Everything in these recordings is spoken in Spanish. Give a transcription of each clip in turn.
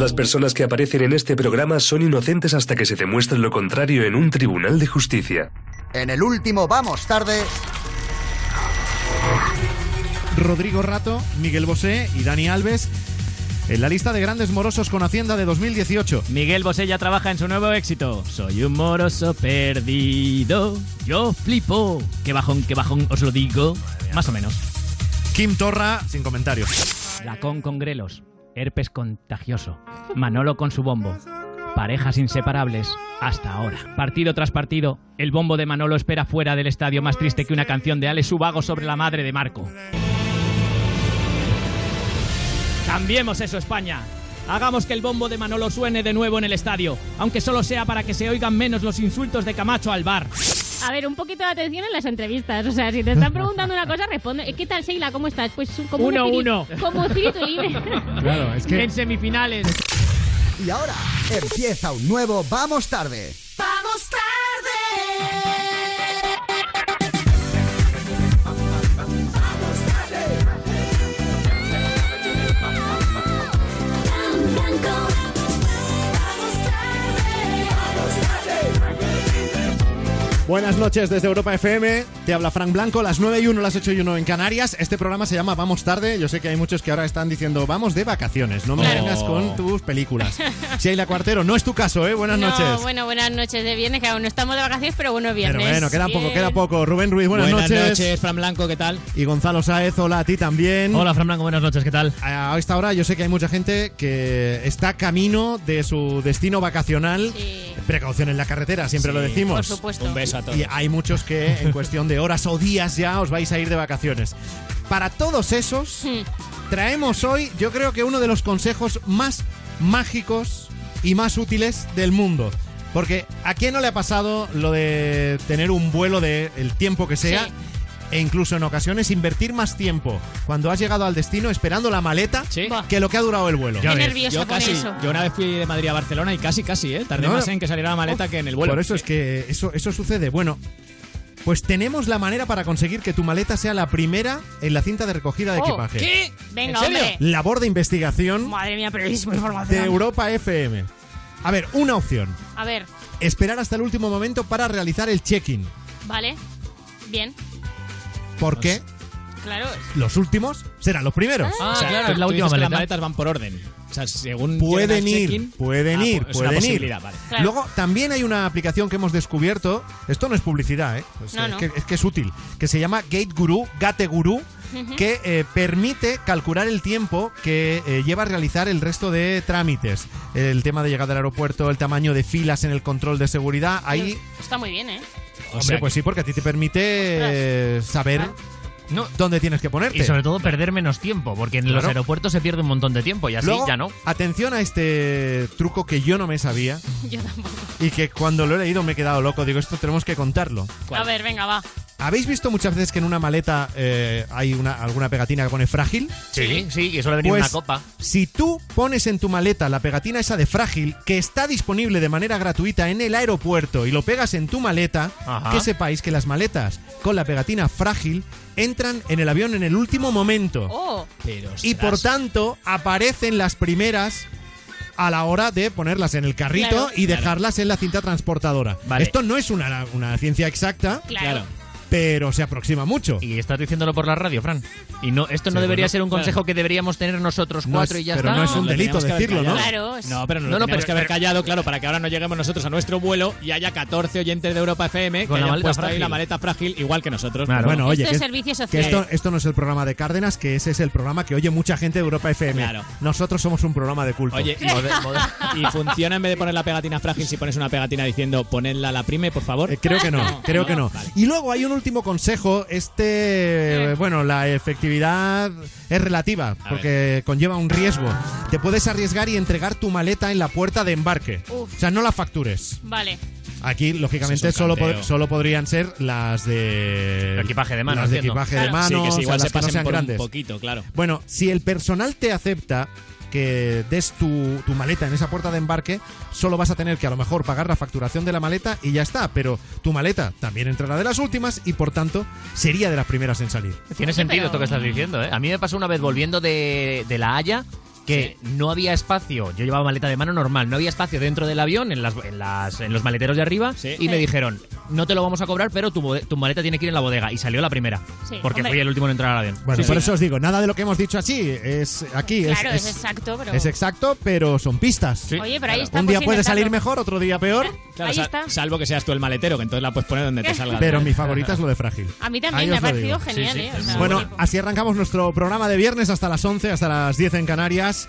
Todas las personas que aparecen en este programa son inocentes hasta que se demuestre lo contrario en un tribunal de justicia. En el último Vamos Tarde. Rodrigo Rato, Miguel Bosé y Dani Alves en la lista de grandes morosos con Hacienda de 2018. Miguel Bosé ya trabaja en su nuevo éxito. Soy un moroso perdido. Yo flipo. Qué bajón, qué bajón, os lo digo. Más o menos. Kim Torra, sin comentarios. Lacón con grelos. Herpes contagioso. Manolo con su bombo. Parejas inseparables hasta ahora. Partido tras partido, el bombo de Manolo espera fuera del estadio más triste que una canción de Ale Subago sobre la madre de Marco. Cambiemos eso, España. Hagamos que el bombo de Manolo suene de nuevo en el estadio, aunque solo sea para que se oigan menos los insultos de Camacho al bar. A ver, un poquito de atención en las entrevistas. O sea, si te están preguntando una cosa, responde. ¿Qué tal, Sheila? ¿Cómo estás? Pues como un Uno, espíritu- uno. Como espíritu libre. Claro, es que En semifinales. Y ahora empieza un nuevo Vamos Tarde. Vamos tarde. Buenas noches desde Europa FM. Te habla Frank Blanco, las 9 y 1, las 8 y 1 en Canarias. Este programa se llama Vamos Tarde. Yo sé que hay muchos que ahora están diciendo vamos de vacaciones, no me Claro. vengas con tus películas. Sheila Cuartero, no es tu caso, ¿eh? Buenas no, noches. bueno, buenas noches de viernes, que aún no estamos de vacaciones, pero bueno, Pero viernes. bueno, queda poco, queda poco. Rubén Ruiz, buenas, noches. Fran Blanco, ¿qué tal? Y Gonzalo Saez, hola a ti también. Hola, Fran Blanco, buenas noches, ¿qué tal? A esta hora yo sé que hay mucha gente que está camino de su destino vacacional. Sí. Precaución en la carretera, siempre Sí, lo decimos. Por supuesto. Un beso todos. Y hay muchos que en cuestión de horas o días ya os vais a ir de vacaciones. Para todos esos, Hmm. traemos hoy, yo creo que uno de los consejos más mágicos y más útiles del mundo. Porque a quién no le ha pasado lo de tener un vuelo de el tiempo que sea Sí. E incluso en ocasiones invertir más tiempo cuando has llegado al destino esperando la maleta Sí. Que lo que ha durado el vuelo. Qué nervioso Yo casi, eso. yo una vez fui de Madrid a Barcelona y casi, casi, ¿eh? Tardé No, más en que saliera la maleta que en el vuelo. Por eso es que eso, eso sucede. Bueno, pues tenemos la manera para conseguir que tu maleta sea la primera en la cinta de recogida de Oh, equipaje. ¿Qué? Venga, ¿En serio? hombre. Labor de investigación Madre mía, periodismo información. de Europa FM. A ver, una opción. A ver, Esperar hasta el último momento para realizar el check-in. vale. Bien. Porque Claro. los últimos serán los primeros. Ah, O sea, claro, es la última que las maleta. maletas van por orden. O sea, según Pueden ir, pueden Ah, ir, pues es una pueden ir. vale. Claro. Luego también hay una aplicación que hemos descubierto. Esto no es publicidad, ¿eh? Es, No, es no. Que, es que es útil. Que se llama Gate Guru, Gate Guru, que eh, permite calcular el tiempo que eh, lleva a realizar el resto de trámites. El tema de llegada al aeropuerto, el tamaño de filas en el control de seguridad. Ahí, Está muy bien, ¿eh? O hombre, sea pues sí, porque a ti te permite saber No, dónde tienes que ponerte. y sobre todo perder menos tiempo, porque en los aeropuertos se pierde un montón de tiempo y así Luego, ya no. Atención a este truco que yo no me sabía Yo tampoco. y que cuando lo he leído me he quedado loco. Digo, esto tenemos que contarlo. A ver, venga, va. ¿Habéis visto muchas veces que en una maleta eh, hay una, alguna pegatina que pone frágil? Sí, sí, y suele venir Pues, una copa. Si tú pones en tu maleta la pegatina esa de frágil, que está disponible de manera gratuita en el aeropuerto, y lo pegas en tu maleta, Ajá. que sepáis que las maletas con la pegatina frágil entran en el avión en el último momento. Oh, Pero, y por tanto aparecen las primeras a la hora de ponerlas en el carrito Claro. y dejarlas en la cinta transportadora. Vale. Esto no es una, una ciencia exacta, claro. Pero se aproxima mucho. Y estás diciéndolo por la radio, Fran. Y no, esto no Sí, debería bueno, ser un consejo que deberíamos tener nosotros No cuatro es- y ya pero está. no es un delito decirlo, ¿no? Claro. No, pero no, No, lo no, pero- que haber pero- callado, claro, para que ahora no lleguemos nosotros a nuestro vuelo y haya 14 oyentes de Europa FM Con que la hayan maleta puesto ahí frágil. la maleta frágil igual que nosotros. Claro. Bueno, oye, Esto que, es servicio que social. esto, esto no es el programa de Cárdenas, que ese es el programa que oye mucha gente de Europa FM. Claro. Nosotros somos un programa de culto. Oye, y, y funciona en vez de poner la pegatina frágil si pones una pegatina diciendo ponedla la prime, por favor. Eh, creo que no, creo que no. Vale. Y luego hay un último consejo. Este, bueno, la efectividad es relativa porque conlleva un riesgo. Te puedes arriesgar y entregar tu maleta en la puerta de embarque. Uf. O sea, no la factures. Vale. Aquí, lógicamente, es solo, pod- solo podrían ser las de. El equipaje de mano, Las de entiendo. equipaje de Claro. Sí, mano, que o sea, igual las se que no pasen sean por grandes. un poquito, claro. Bueno, si el personal te acepta que des tu, tu maleta en esa puerta de embarque, solo vas a tener que a lo mejor pagar la facturación de la maleta y ya está. Pero tu maleta también entrará de las últimas y por tanto sería de las primeras en salir. Tiene sentido esto que estás diciendo, ¿eh? A mí me pasó una vez volviendo de, de La Haya que no había espacio. Yo llevaba maleta de mano normal, no había espacio dentro del avión, en, las, en, las- en los maleteros de arriba, Sí. y me dijeron, no te lo vamos a cobrar, pero tu, maleta tiene que ir en la bodega. Y salió la primera, Sí, porque hombre. fui el último en entrar al avión. Bueno, Sí, por sí. eso os digo, nada de lo que hemos dicho así es aquí. es- Claro, es, es, exacto, pero... es exacto, pero son pistas. Sí. Oye, pero ahí está. Un pues día puede intentarlo. salir mejor, otro día peor, Claro, Ahí sal- está. salvo que seas tú el maletero, que entonces la puedes poner donde te salga. pero mi favorita es lo de frágil. A mí Ahí también me ha parecido digo. genial, Sí, sí, ¿eh? O sea, Bueno, así arrancamos nuestro programa de viernes hasta las 11, hasta las 10 en Canarias,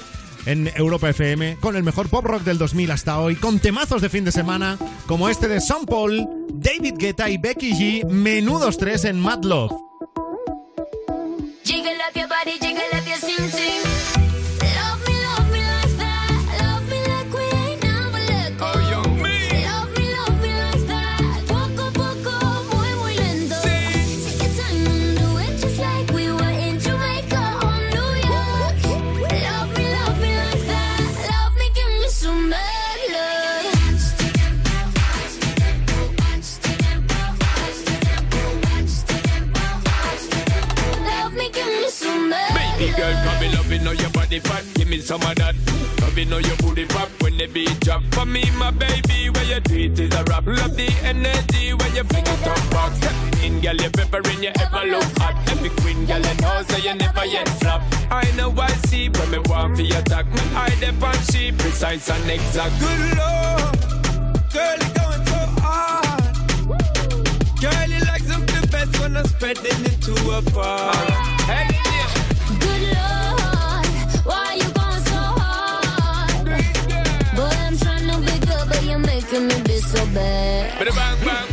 en Europa FM, con el mejor pop rock del 2000 hasta hoy, con temazos de fin de semana, como este de Sean Paul, David Guetta y Becky G, menudos tres en Mad Love. Body fat. Give me some of that. Loving know your booty pop when the beat drop. For me, my baby, where you do it is a rap. Love the energy when you fling it up. Step in, girl, you peppering, you ever look hot. Every queen, girl, you know, so you never yet flop. I know I see when me want for your attack. Me eye them on she precise and exact. Good lord, girl, you going so hard. Girl, you like something best when I'm spreading it to a bar. Hey, yeah. Good Lord, why you going so hard? Boy, I'm trying to be good, but you're making me be so bad. Bang, bang,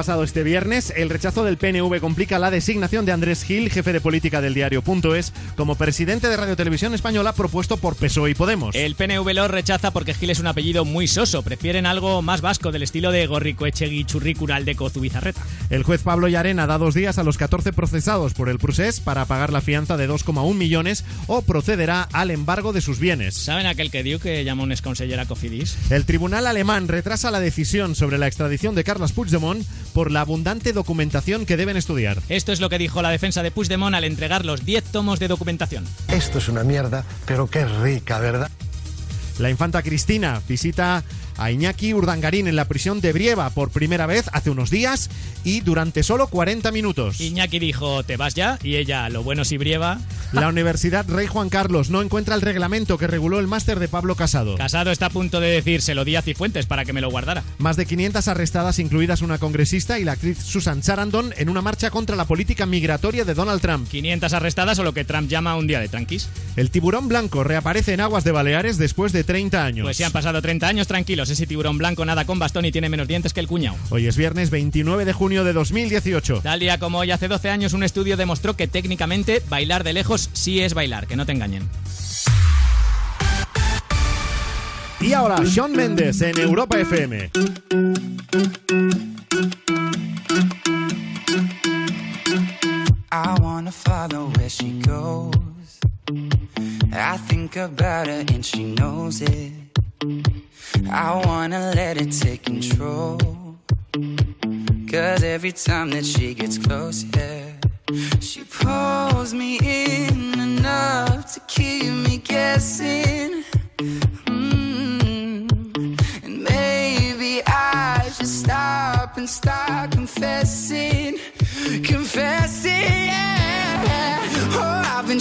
pasado este viernes. El rechazo del PNV complica la designación de Andrés Gil, jefe de política del diario.es, como presidente de Radio Televisión Española propuesto por PSOE y Podemos. El PNV lo rechaza porque Gil es un apellido muy soso. Prefieren algo más vasco, del estilo de Gorricoechegui Churricural de Cozubizarreta. El juez Pablo Llarena da dos días a los 14 procesados por el procés para pagar la fianza de 2,1 millones o procederá al embargo de sus bienes. ¿Saben aquel que dio que llamó un exconsellera Cofidis? El tribunal alemán retrasa la decisión sobre la extradición de Carles Puigdemont por la abundante documentación que deben estudiar. Esto es lo que dijo la defensa de Puigdemont al entregar los 10 tomos de documentación. Esto es una mierda, pero qué rica, ¿verdad? La infanta Cristina visita a Iñaki Urdangarín en la prisión de Brieva por primera vez hace unos días y durante solo 40 minutos. Iñaki dijo, ¿te vas ya? Y ella, lo bueno si brieva. La Universidad Rey Juan Carlos no encuentra el reglamento que reguló el máster de Pablo Casado. Casado está a punto de decírselo Díaz y Fuentes para que me lo guardara. Más de 500 arrestadas, incluidas una congresista y la actriz Susan Sarandon, en una marcha contra la política migratoria de Donald Trump. 500 arrestadas o lo que Trump llama un día de tranquis. El tiburón blanco reaparece en aguas de Baleares después de 30 años. Pues si han pasado 30 años, tranquilos, ese tiburón blanco nada con bastón y tiene menos dientes que el cuñado. Hoy es viernes 29 de junio de 2018. Tal día como hoy, hace 12 años, un estudio demostró que técnicamente bailar de lejos sí es bailar, que no te engañen. Y ahora, Sean Mendes en Europa FM. I wanna follow where she goes. I think about her and she knows it. I wanna let it take control. Cause every time that she gets close, yeah, she pulls me in enough to keep me guessing. Mm. And maybe I should stop and start confessing, confessing.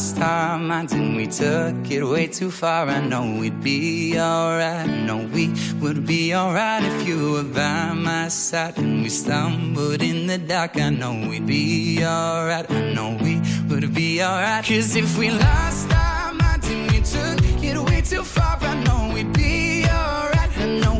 lost our minds and we took it way too far, I know we'd be alright. No, we would be alright if you were by my side. And we stumbled in the dark, I know we'd be alright. I know we would be alright. Cause if we lost our minds and we took it way too far, I know we'd be alright. I know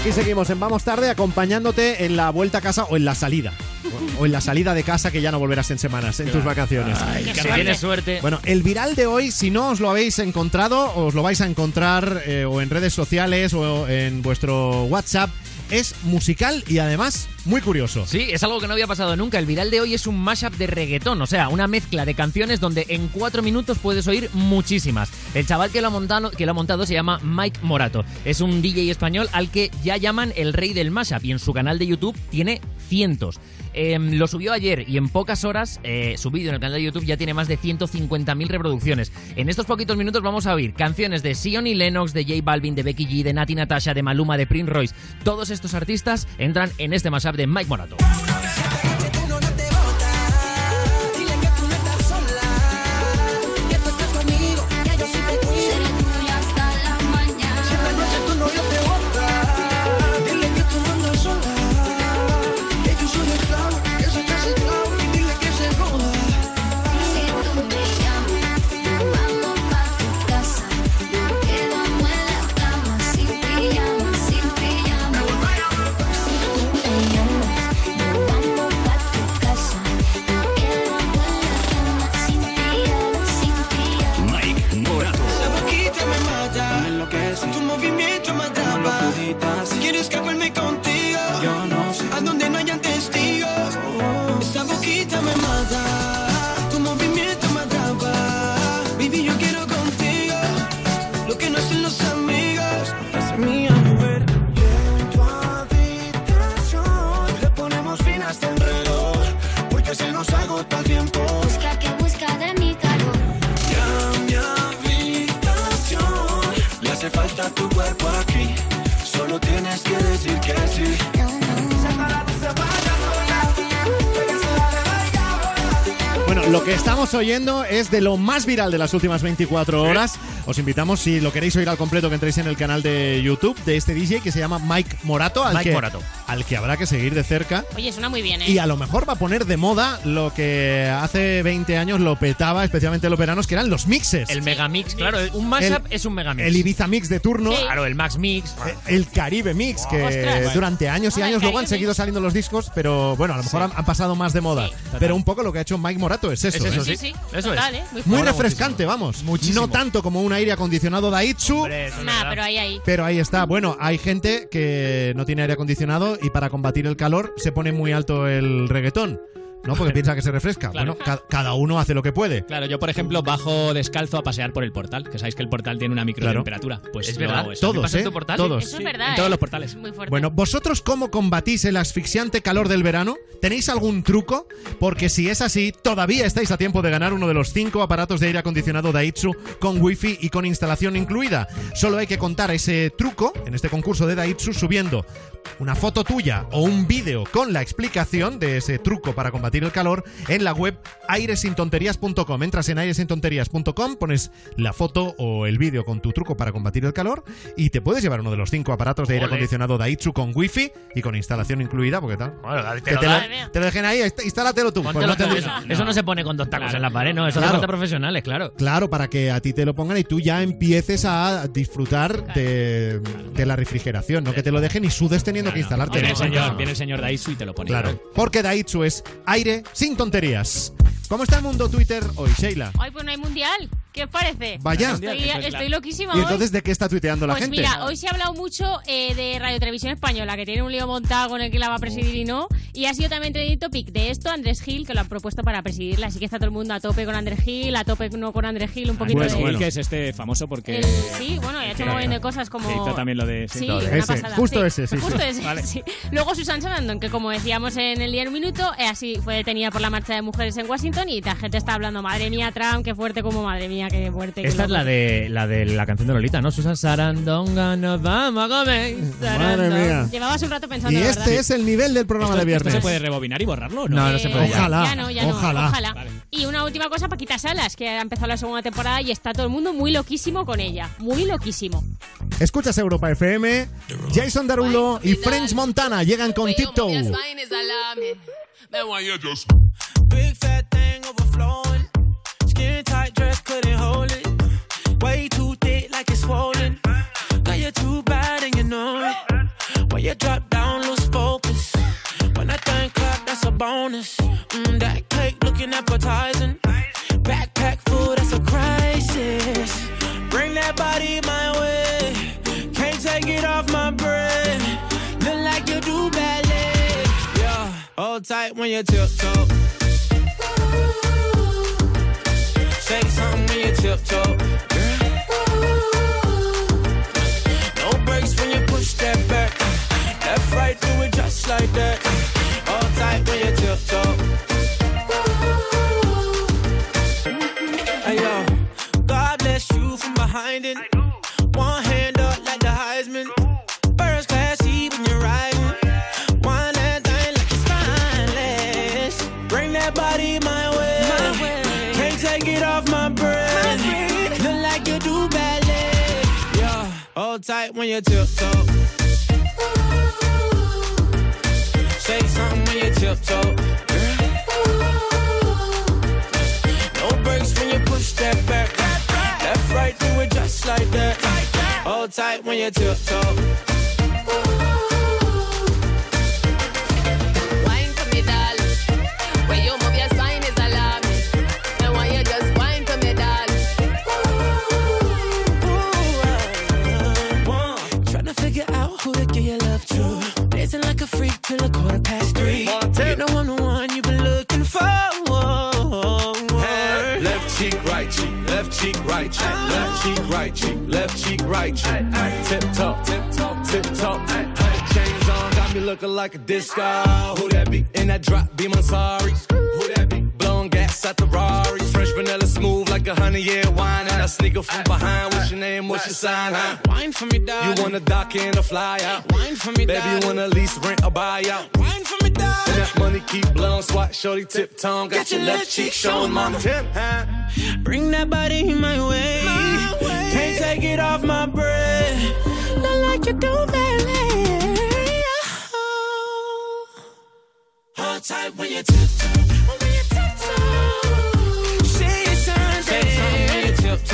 Aquí seguimos en Vamos Tarde acompañándote en la vuelta a casa o en la salida. O- en la salida de casa que ya no volverás en semanas, en tus vacaciones. que si tienes suerte. Bueno, el viral de hoy, si no os lo habéis encontrado, os lo vais a encontrar eh, o en redes sociales o en vuestro WhatsApp. Es musical y además muy curioso. Sí, es algo que no había pasado nunca. El viral de hoy es un mashup de reggaetón, o sea, una mezcla de canciones donde en cuatro minutos puedes oír muchísimas. El chaval que lo ha montado, que lo ha montado se llama Mike Morato. Es un DJ español al que ya llaman el rey del mashup y en su canal de YouTube tiene cientos. Eh, lo subió ayer y en pocas horas eh, su vídeo en el canal de YouTube ya tiene más de 150.000 reproducciones. En estos poquitos minutos vamos a oír canciones de Sion y Lennox, de J Balvin, de Becky G, de Nati Natasha, de Maluma, de Prince Royce. Todos estos artistas entran en este mashup de Mike Morato. Que estamos oyendo es de lo más viral de las últimas 24 horas. Os invitamos, si lo queréis oír al completo, que entréis en el canal de YouTube de este DJ que se llama Mike Morato, al, Mike que, Morato. Al que habrá que seguir de cerca. Oye, suena muy bien, ¿eh? Y a lo mejor va a poner de moda lo que hace 20 años lo petaba, especialmente en los veranos, que eran los mixes. El Megamix, claro, un mashup es un Megamix. El Ibiza Mix de turno. Sí. Claro, el Max Mix. El Caribe Mix, que Ostras. durante años y el años luego han seguido saliendo los discos, pero bueno, a lo mejor han, han pasado más de moda. pero un poco lo que ha hecho Mike Morato es eso. Es eso, ¿eh? sí, sí. sí. Eso Total, es. ¿eh? Muy refrescante, vamos. Muchísimo. No tanto como un aire acondicionado Daitsu. Hombre, Nah, pero ahí, ahí. Pero ahí está. Bueno, hay gente que no tiene aire acondicionado y para combatir el calor se pone muy alto el reggaetón. ¿No? Porque piensa que se refresca. Claro. Bueno, ca- cada uno hace lo que puede. Claro, yo por ejemplo bajo descalzo a pasear por el portal, que sabéis que el portal tiene una microtemperatura. Pues Es verdad. hago eso. Todos, ¿Qué pasa en ¿eh? portal? Todos. Eso es verdad. en todos ¿eh? los portales. Es muy fuerte. Bueno, ¿vosotros cómo combatís el asfixiante calor del verano? ¿Tenéis algún truco? Porque si es así, todavía estáis a tiempo de ganar uno de los cinco aparatos de aire acondicionado Daitsu con wifi y con instalación incluida. Solo hay que contar ese truco en este concurso de Daitsu subiendo una foto tuya o un vídeo con la explicación de ese truco para combatir el calor en la web airesintonterías.com. Entras en airesintonterías.com, pones la foto o el vídeo con tu truco para combatir el calor y te puedes llevar uno de los cinco aparatos de aire Ole. acondicionado Daitsu con wifi y con instalación incluida, porque tal. Bueno, te lo te, da. lo, te lo dejen ahí, inst- instálatelo tú. Pues no tú, eso, eso no se pone con dos tacos en la pared, no, eso Claro. falta profesionales, claro. Claro, para que a ti te lo pongan y tú ya empieces a disfrutar de, de la refrigeración, no que te lo dejen y sudes teniendo que instalarte. Viene el No, señor, no. viene el señor Daisu y te lo pone. Claro, porque Daitsu es aire sin tonterías. ¿Cómo está el mundo Twitter hoy, Sheila? Ay, pues no hay mundial. ¿Qué os parece? Vaya. Estoy, estoy loquísima ¿Y hoy. entonces de qué está tuiteando la Pues gente? mira, hoy se ha hablado mucho eh, de Radio Televisión Española, que tiene un lío montado con el que la va a presidir y no. Y ha sido también trending topic de esto Andrés Gil, que lo han propuesto para presidirla. Así que está todo el mundo a tope con Andrés Gil, a tope no con Andrés Gil, un poquito Bueno, de... bueno. que es este famoso porque. El- sí, bueno, y ha hecho un montón de cosas como... hizo también lo de- sí, Sí, una Ese, pasada. justo sí. ese, sí, Justo Vale. sí. Luego Susan Sarandon, que como decíamos en el día en un minuto, eh, así fue detenida por la marcha de mujeres en Washington y la gente está hablando, madre mía, Trump, qué fuerte como madre mía, qué fuerte. Esta es loco". la de la de la canción de Lolita, ¿no? Susan Sarandonga, nos vamos a comer. Madre mía. Llevabas un rato pensando, Y la este verdad. es el nivel del programa ¿Esto, de esto viernes. se puede rebobinar y borrarlo? No, No, no se puede. Ojalá, Ya no, ya no, ojalá. Vale. Y una última cosa, Paquita Salas, que ha empezado la segunda temporada y está todo el mundo muy loquísimo con ella. Muy loquísimo. Escuchas Europa FM, Jason Derulo y French Montana llegan con Tiptoe. Big fat thing overflowing. Skin tight dress couldn't hold it. Way too thick like it's swollen. Girl, you're too bad and you know it. When you drop down, lose focus. When I think clap, that's a bonus. Mm, that cake looking appetizing. Backpack full, tight when you tiptoe. Say something when you tiptoe. No brakes when you push that back. Left, right, do it just like that. Hold tight when you tiptoe. Hey yo, God bless you from behind it. Tight when you tiptoe. Say something when you tiptoe. No brakes when you push that back. Left, right, do it just like that. Hold tight when you tiptoe. Cheek, right cheek, left cheek, right cheek, left cheek, right cheek. Tip top, tip top, tip top. Chains on, got me looking like a disco. Who that be? In that drop, be my sorry. Who that be? At the Rari. Fresh vanilla smooth like a honey year wine. And I sneaker from behind. What's your name? What's your sign? Huh? Wine for me, darling. You wanna dock in or fly out? Wine for me, Baby, you wanna lease, rent, or buy out? Wine for me. And that money keep blowing, swat, shorty, tip tongue. Got Get your your left cheek showing, mama. Tip, huh? Bring that body in my way. Can't take it off my breath. Not like you do, baby. Hold tight when you tiptoe. When you tiptoe.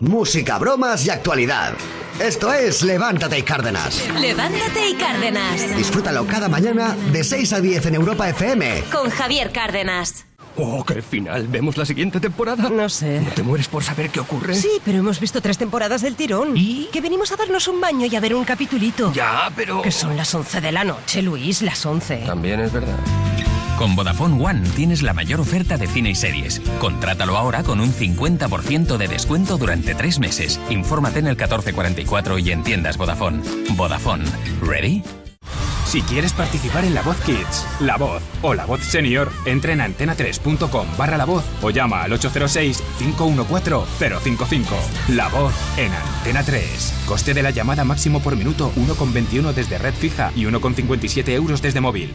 Música, bromas y actualidad. Esto es Levántate y Cárdenas. Levántate y Cárdenas. Disfrútalo cada mañana de 6 a 10 en Europa FM. Con Javier Cárdenas. Oh, qué final. ¿Vemos la siguiente temporada? No sé. ¿No te mueres por saber qué ocurre? Sí, pero hemos visto tres temporadas del tirón. ¿Y? Que venimos a darnos un baño y a ver un capitulito. Ya, pero... Que son las 11 de la noche, Luis, las 11. También es verdad. Con Vodafone One tienes la mayor oferta de cine y series. Contrátalo ahora con un 50% de descuento durante tres meses. Infórmate en el 1444 y en tiendas Vodafone. Vodafone. ¿Ready? Si quieres participar en La Voz Kids, La Voz o La Voz Senior, entra en antena3.com barra La Voz o llama al 806-514-055. La Voz en Antena 3. Coste de la llamada máximo por minuto 1,21 desde red fija y 1,57 euros desde móvil.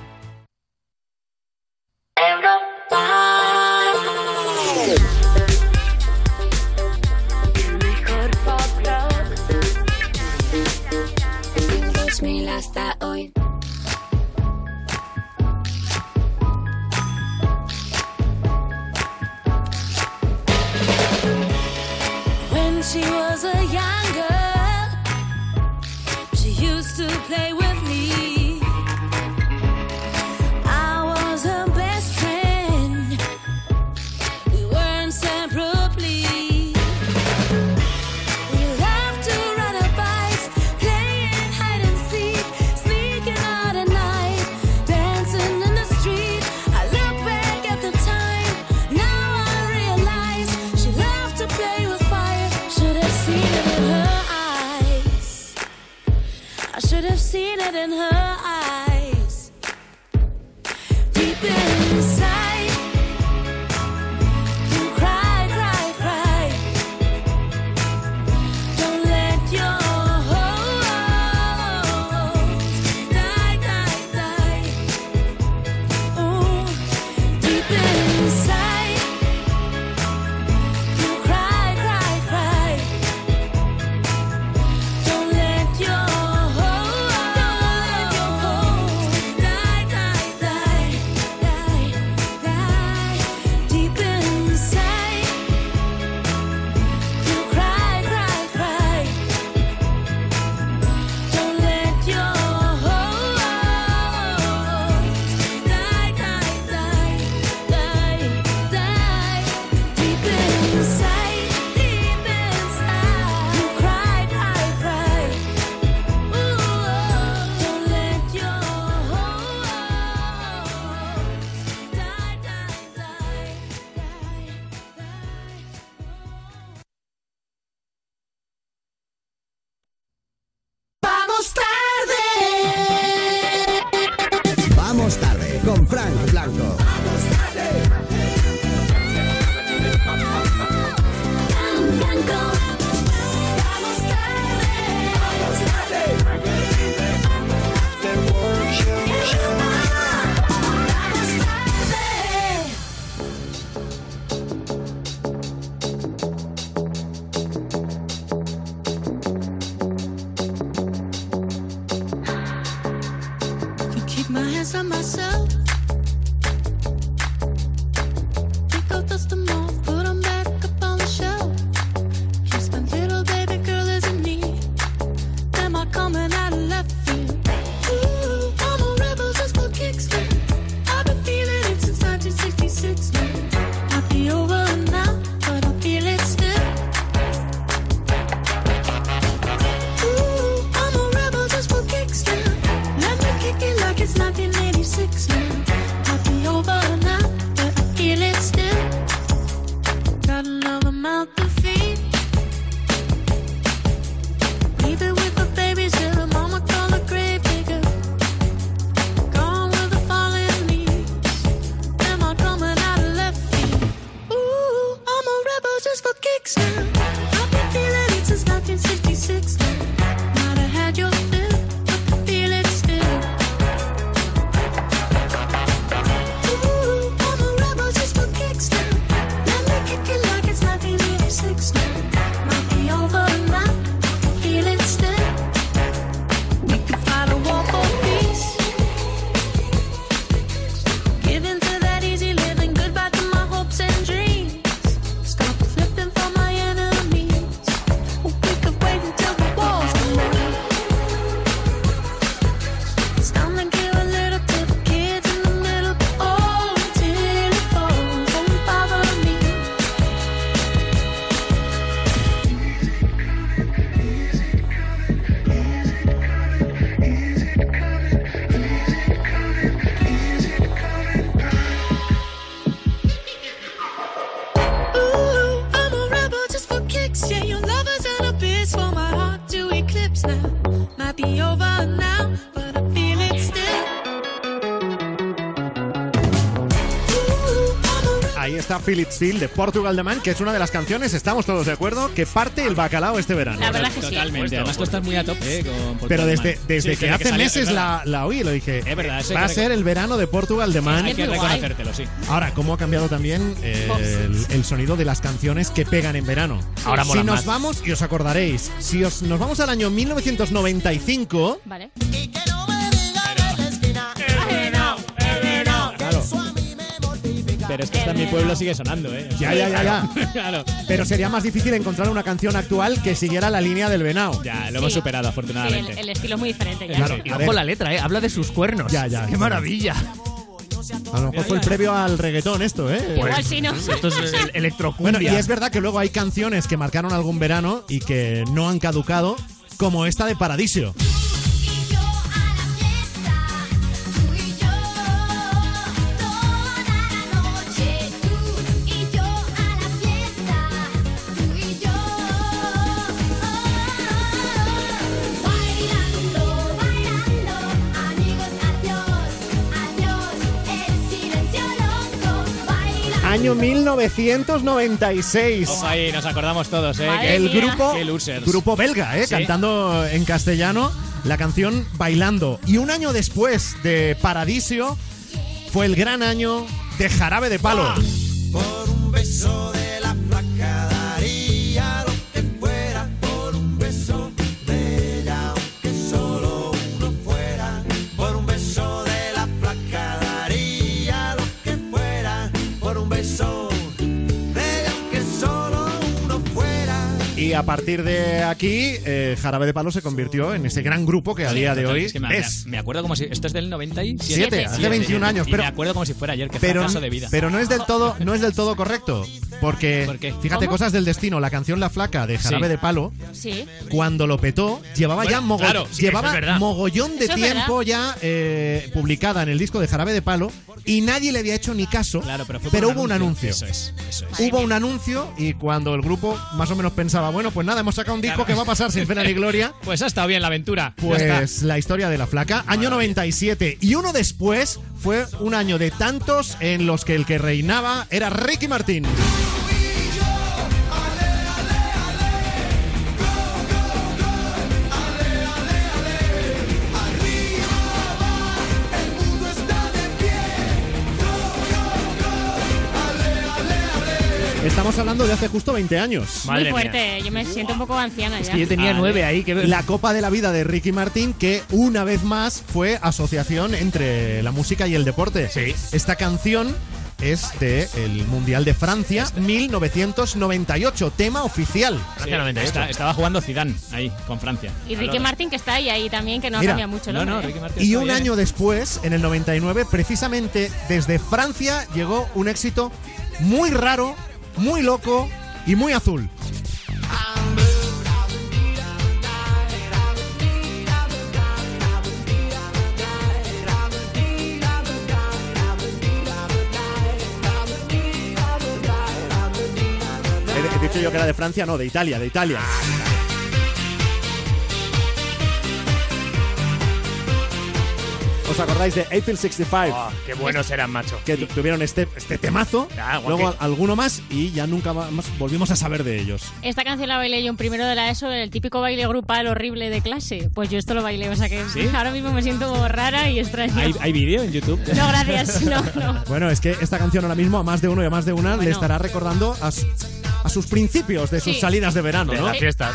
She was a young girl, she used to play with it in her Está Philipsfield de Portugal de Man, que es una de las canciones, estamos todos de acuerdo, que parte el bacalao este verano. La verdad que sí. Totalmente. Además, tú estás muy a tope eh, con Portugal Pero desde, desde Sí, que hace salió, meses es la, la oí y lo dije. Es verdad, Va a ser el verano de Portugal de Man. Hay que reconocértelo, sí. Ahora, ¿cómo ha cambiado también eh, el, el sonido de las canciones que pegan en verano? Ahora si nos más. vamos, y os acordaréis, si os, nos vamos al año 1995, Pero es que hasta en mi pueblo sigue sonando, ¿eh? Ya, ya, ya, ya. claro. pero sería más difícil encontrar una canción actual que siguiera la línea del venao. Ya, lo hemos Sí. superado, Sí, afortunadamente. el, el estilo es muy diferente ya. Claro, Y a ojo ver. la letra, ¿eh? Habla de sus cuernos. Ya, ya. ¡Qué maravilla! A lo mejor fue el previo al reggaetón esto, ¿eh? Igual sí, ¿no? Esto es el- Bueno, y es verdad que luego hay canciones que marcaron algún verano y que no han caducado, como esta de Paradiso. Año 1996. Ojo ahí, nos acordamos todos, ¿eh? Madre El mía. grupo, belga, ¿eh? Sí. cantando en castellano la canción Bailando. Y un año después de Paradiso fue el gran año de Jarabe de Palo. Por un beso de Y a partir de aquí, eh, Jarabe de Palo se convirtió en ese gran grupo que a día de hoy es que me, es. me acuerdo como si. Esto es del 97. Siete, hace 21 años, Y pero- me acuerdo como si fuera ayer, que Pero, fracaso de vida. pero no es del todo, no es del todo correcto. Porque, ¿Por qué? fíjate, ¿Cómo? cosas del destino. La canción La Flaca de Jarabe Sí. de Palo, Sí. cuando lo petó, llevaba Bueno, ya mogo- claro, sí, llevaba eso es verdad. mogollón de Eso es tiempo ya eh, publicada en el disco de Jarabe de Palo y nadie le había hecho ni caso. Claro, pero, fue por hubo un anuncio. Eso es, eso es. Hubo un anuncio y cuando el grupo más o menos pensaba, bueno, pues nada, hemos sacado un disco Claro. que va a pasar sin pena ni gloria. Pues ha estado bien la aventura. Ya Pues la historia de la flaca, año 97. Y uno después fue un año de tantos en los que el que reinaba era Ricky Martín. Estamos hablando de hace justo 20 años. Madre muy mía. fuerte. Yo me siento un poco anciana Es ya. que yo tenía nueve ahí. Que... La Copa de la Vida de Ricky Martín, que una vez más fue asociación entre la música y el deporte. Sí. Esta canción es de el Mundial de Francia 1998, tema oficial. Sí, Francia 98. está- estaba jugando Zidane ahí, con Francia. Y Ricky Martin que está ahí, ahí también, que no Mira, cambia mucho el No, no, ¿eh? Ricky Martin Y un bien, año ¿eh? después, en el 99, precisamente desde Francia llegó un éxito muy raro, muy loco y muy azul. He, dicho yo que era de Francia, no, de Italia, de Italia. ¿Os acordáis de April 65? Oh, qué buenos eran, macho. que tu- tuvieron este, este temazo, Ah, luego alguno más y ya nunca más volvimos a saber de ellos. Esta canción la bailé yo en primero de la ESO, el típico baile grupal horrible de clase. Pues yo esto lo bailé, o sea que ¿Sí? ahora mismo me siento rara y extraña. ¿Hay, hay vídeo en YouTube? No, gracias, no, no. Bueno, es que esta canción ahora mismo a más de uno y a más de una le estará recordando a, su- a sus principios de sus Sí. salidas de verano, De ¿no? las fiestas.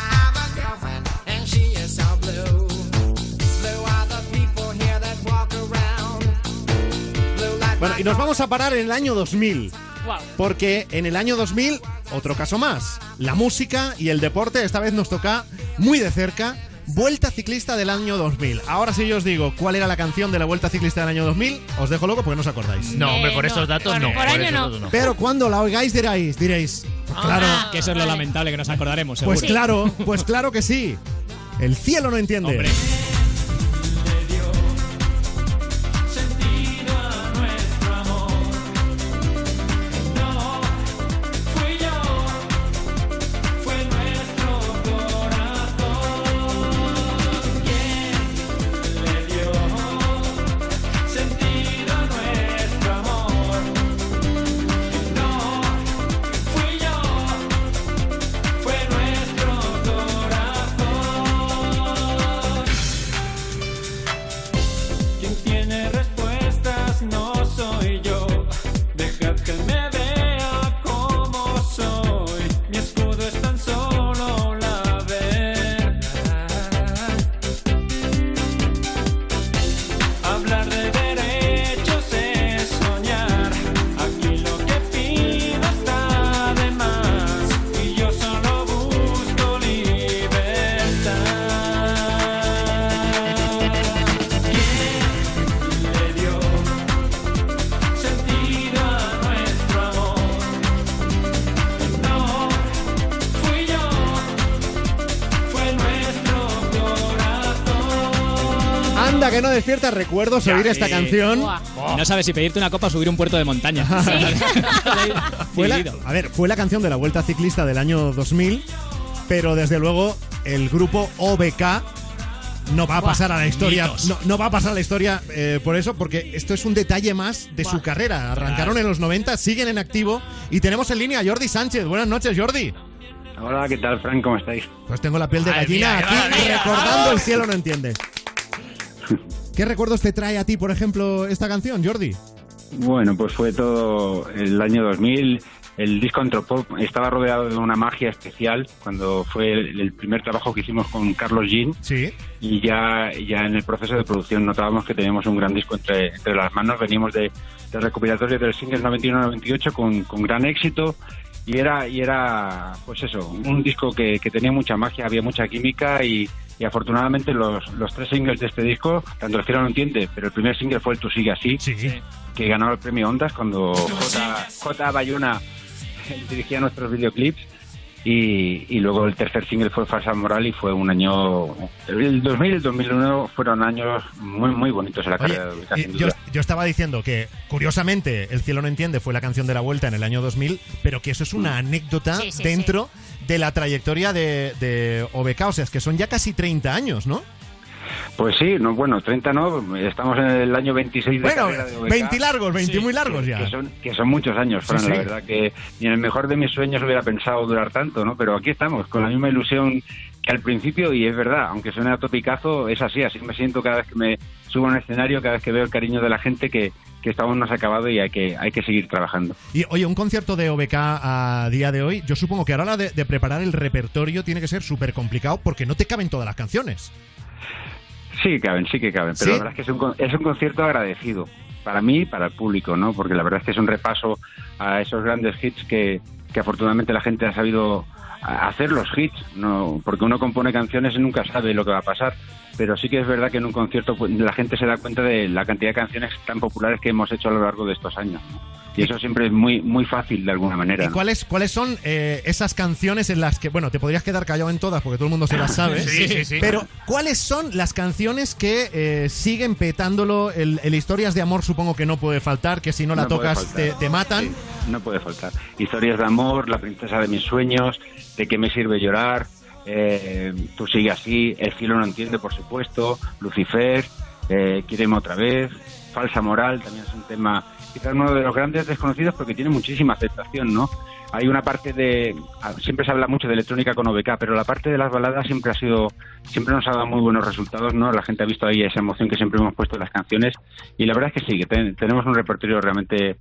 Bueno, y nos vamos a parar en el año 2000. Wow. Porque en el año 2000, otro caso más, la música y el deporte esta vez nos toca muy de cerca. Vuelta ciclista del año 2000. Ahora si yo os digo cuál era la canción de la Vuelta ciclista del año 2000, os dejo loco porque no os acordáis. No, hombre, Eh, por esos datos por- no. por año no. datos Pero cuando la oigáis diréis, diréis, pues claro, Ah, Que eso es lo lamentable, que nos acordaremos, seguro. pues claro, pues claro que sí. El cielo no entiende. Hombre. Despierta recuerdos Ya, oír esta canción. Y no sabes si pedirte una copa o subir un puerto de montaña. Fue la, a ver, fue la canción de la Vuelta Ciclista del año 2000, pero desde luego el grupo OBK no va a Buah, pasar a la historia. No, no va a pasar a la historia eh, por eso, porque esto es un detalle más de su carrera. Arrancaron en los 90, siguen en activo y tenemos en línea a Jordi Sánchez. Buenas noches, Jordi. Hola, ¿qué tal, Frank? ¿Cómo estáis? Pues tengo la piel de gallina mía, aquí recordando el cielo no entiende. ¿Qué recuerdos te trae a ti, por ejemplo, esta canción, Jordi? Bueno, pues fue todo el año 2000. El disco Antropop estaba rodeado de una magia especial cuando fue el, el primer trabajo que hicimos con Carlos Jean. Sí. Y ya, ya en el proceso de producción notábamos que teníamos un gran disco entre, entre las manos. Veníamos de, de recopilatorio del singles 91-98 con, con gran éxito. Y era, y era, pues eso, un disco que, que tenía mucha magia, había mucha química y, y afortunadamente los, los tres singles de este disco, tanto el cielo no entiende, pero el primer single fue el Tú sigue así, que ganó el premio Ondas cuando J, J. Bayona dirigía nuestros videoclips. Y, y luego el tercer single fue Falsa Moral y fue un año... El 2000 y el 2001 fueron años muy, muy bonitos en la Oye, carrera de Ubica, sin yo, duda. yo estaba diciendo que, curiosamente, El cielo no entiende fue la canción de la vuelta en el año 2000, pero que eso es una anécdota Sí, sí, dentro de la trayectoria de, de OBK. O sea, es que son ya casi 30 años, ¿no? Pues sí, no, bueno, 30 no, estamos en el año 26 de Bueno, de OBK. 20 largos, 20 muy largos que, ya. Que son, que son muchos años, Fran, Sí, sí. la verdad que ni en el mejor de mis sueños hubiera pensado durar tanto, ¿no? Pero aquí estamos, con la misma ilusión que al principio, y es verdad, aunque suene a topicazo, es así, así me siento cada vez que me subo a un escenario, cada vez que veo el cariño de la gente, que, que esto aún no se ha acabado y hay que, hay que seguir trabajando. Y oye, un concierto de OBK a día de hoy, yo supongo que a la hora de, de preparar el repertorio tiene que ser súper complicado porque no te caben todas las canciones. Sí que caben, sí que caben, pero ¿Sí? la verdad es que es un, es un concierto agradecido para mí y para el público, ¿no? Porque la verdad es que es un repaso a esos grandes hits que, que afortunadamente la gente ha sabido hacer los hits, ¿no? Porque uno compone canciones y nunca sabe lo que va a pasar, pero sí que es verdad que en un concierto pues, la gente se da cuenta de la cantidad de canciones tan populares que hemos hecho a lo largo de estos años, ¿no? Y eso siempre es muy muy fácil de alguna manera. ¿Y ¿no? cuáles, cuáles son eh, esas canciones en las que, bueno, te podrías quedar callado en todas porque todo el mundo se las sabe, Sí, sí, sí. pero ¿cuáles son las canciones que eh, siguen petándolo? El, el Historias de Amor supongo que no puede faltar, que si no la No tocas te, matan. Sí, no puede faltar. Historias de amor, La princesa de mis sueños, De qué me sirve llorar, eh, Tú sigue así, El cielo no entiende, por supuesto, Lucifer, eh, Quíreme otra vez, Falsa moral, también es un tema quizás uno de los grandes desconocidos porque tiene muchísima aceptación, ¿no? Hay una parte de ah, siempre se habla mucho de electrónica con OBK, pero la parte de las baladas siempre ha sido siempre nos ha dado muy buenos resultados, ¿no? La gente ha visto ahí esa emoción que siempre hemos puesto en las canciones y la verdad es que sí, que ten- tenemos un repertorio realmente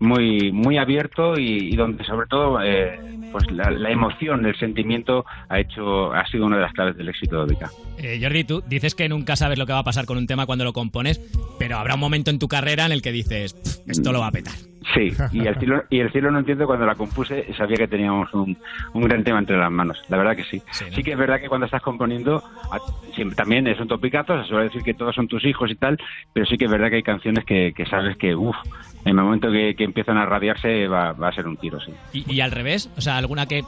muy muy abierto y, donde sobre todo eh, pues la, emoción, el sentimiento ha hecho ha sido una de las claves del éxito de OBK. Eh, Jordi, tú dices que nunca sabes lo que va a pasar con un tema cuando lo compones, pero habrá un momento en tu carrera en el que dices, "Pff, esto lo va a petar. Sí, y el cielo, y el cielo no entiendo cuando la compuse, sabía que teníamos un, un gran tema entre las manos. La verdad que sí. Sí, que es verdad que cuando estás componiendo, también es un topicazo, se suele decir que todos son tus hijos y tal, pero sí que es verdad que hay canciones que, que sabes que, uff, en el momento que, que empiezan a radiarse va, va a ser un tiro, sí. Y, y al revés, o sea, alguna que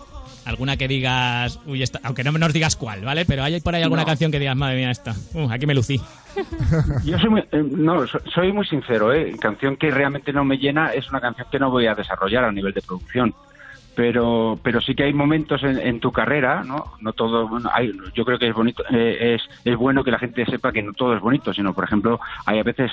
alguna que digas, uy, esta- aunque no nos digas cuál, ¿vale? Pero hay por ahí alguna No. canción que digas, madre mía, esta, uh, aquí me lucí. Yo soy muy, eh, no, so- soy muy sincero, ¿eh? Canción que realmente no me llena es una canción que no voy a desarrollar a nivel de producción. Pero, pero sí que hay momentos en, en tu carrera, ¿no? No todo, bueno, hay, yo creo que es bonito, eh, es, es bueno que la gente sepa que no todo es bonito, sino, por ejemplo, hay a veces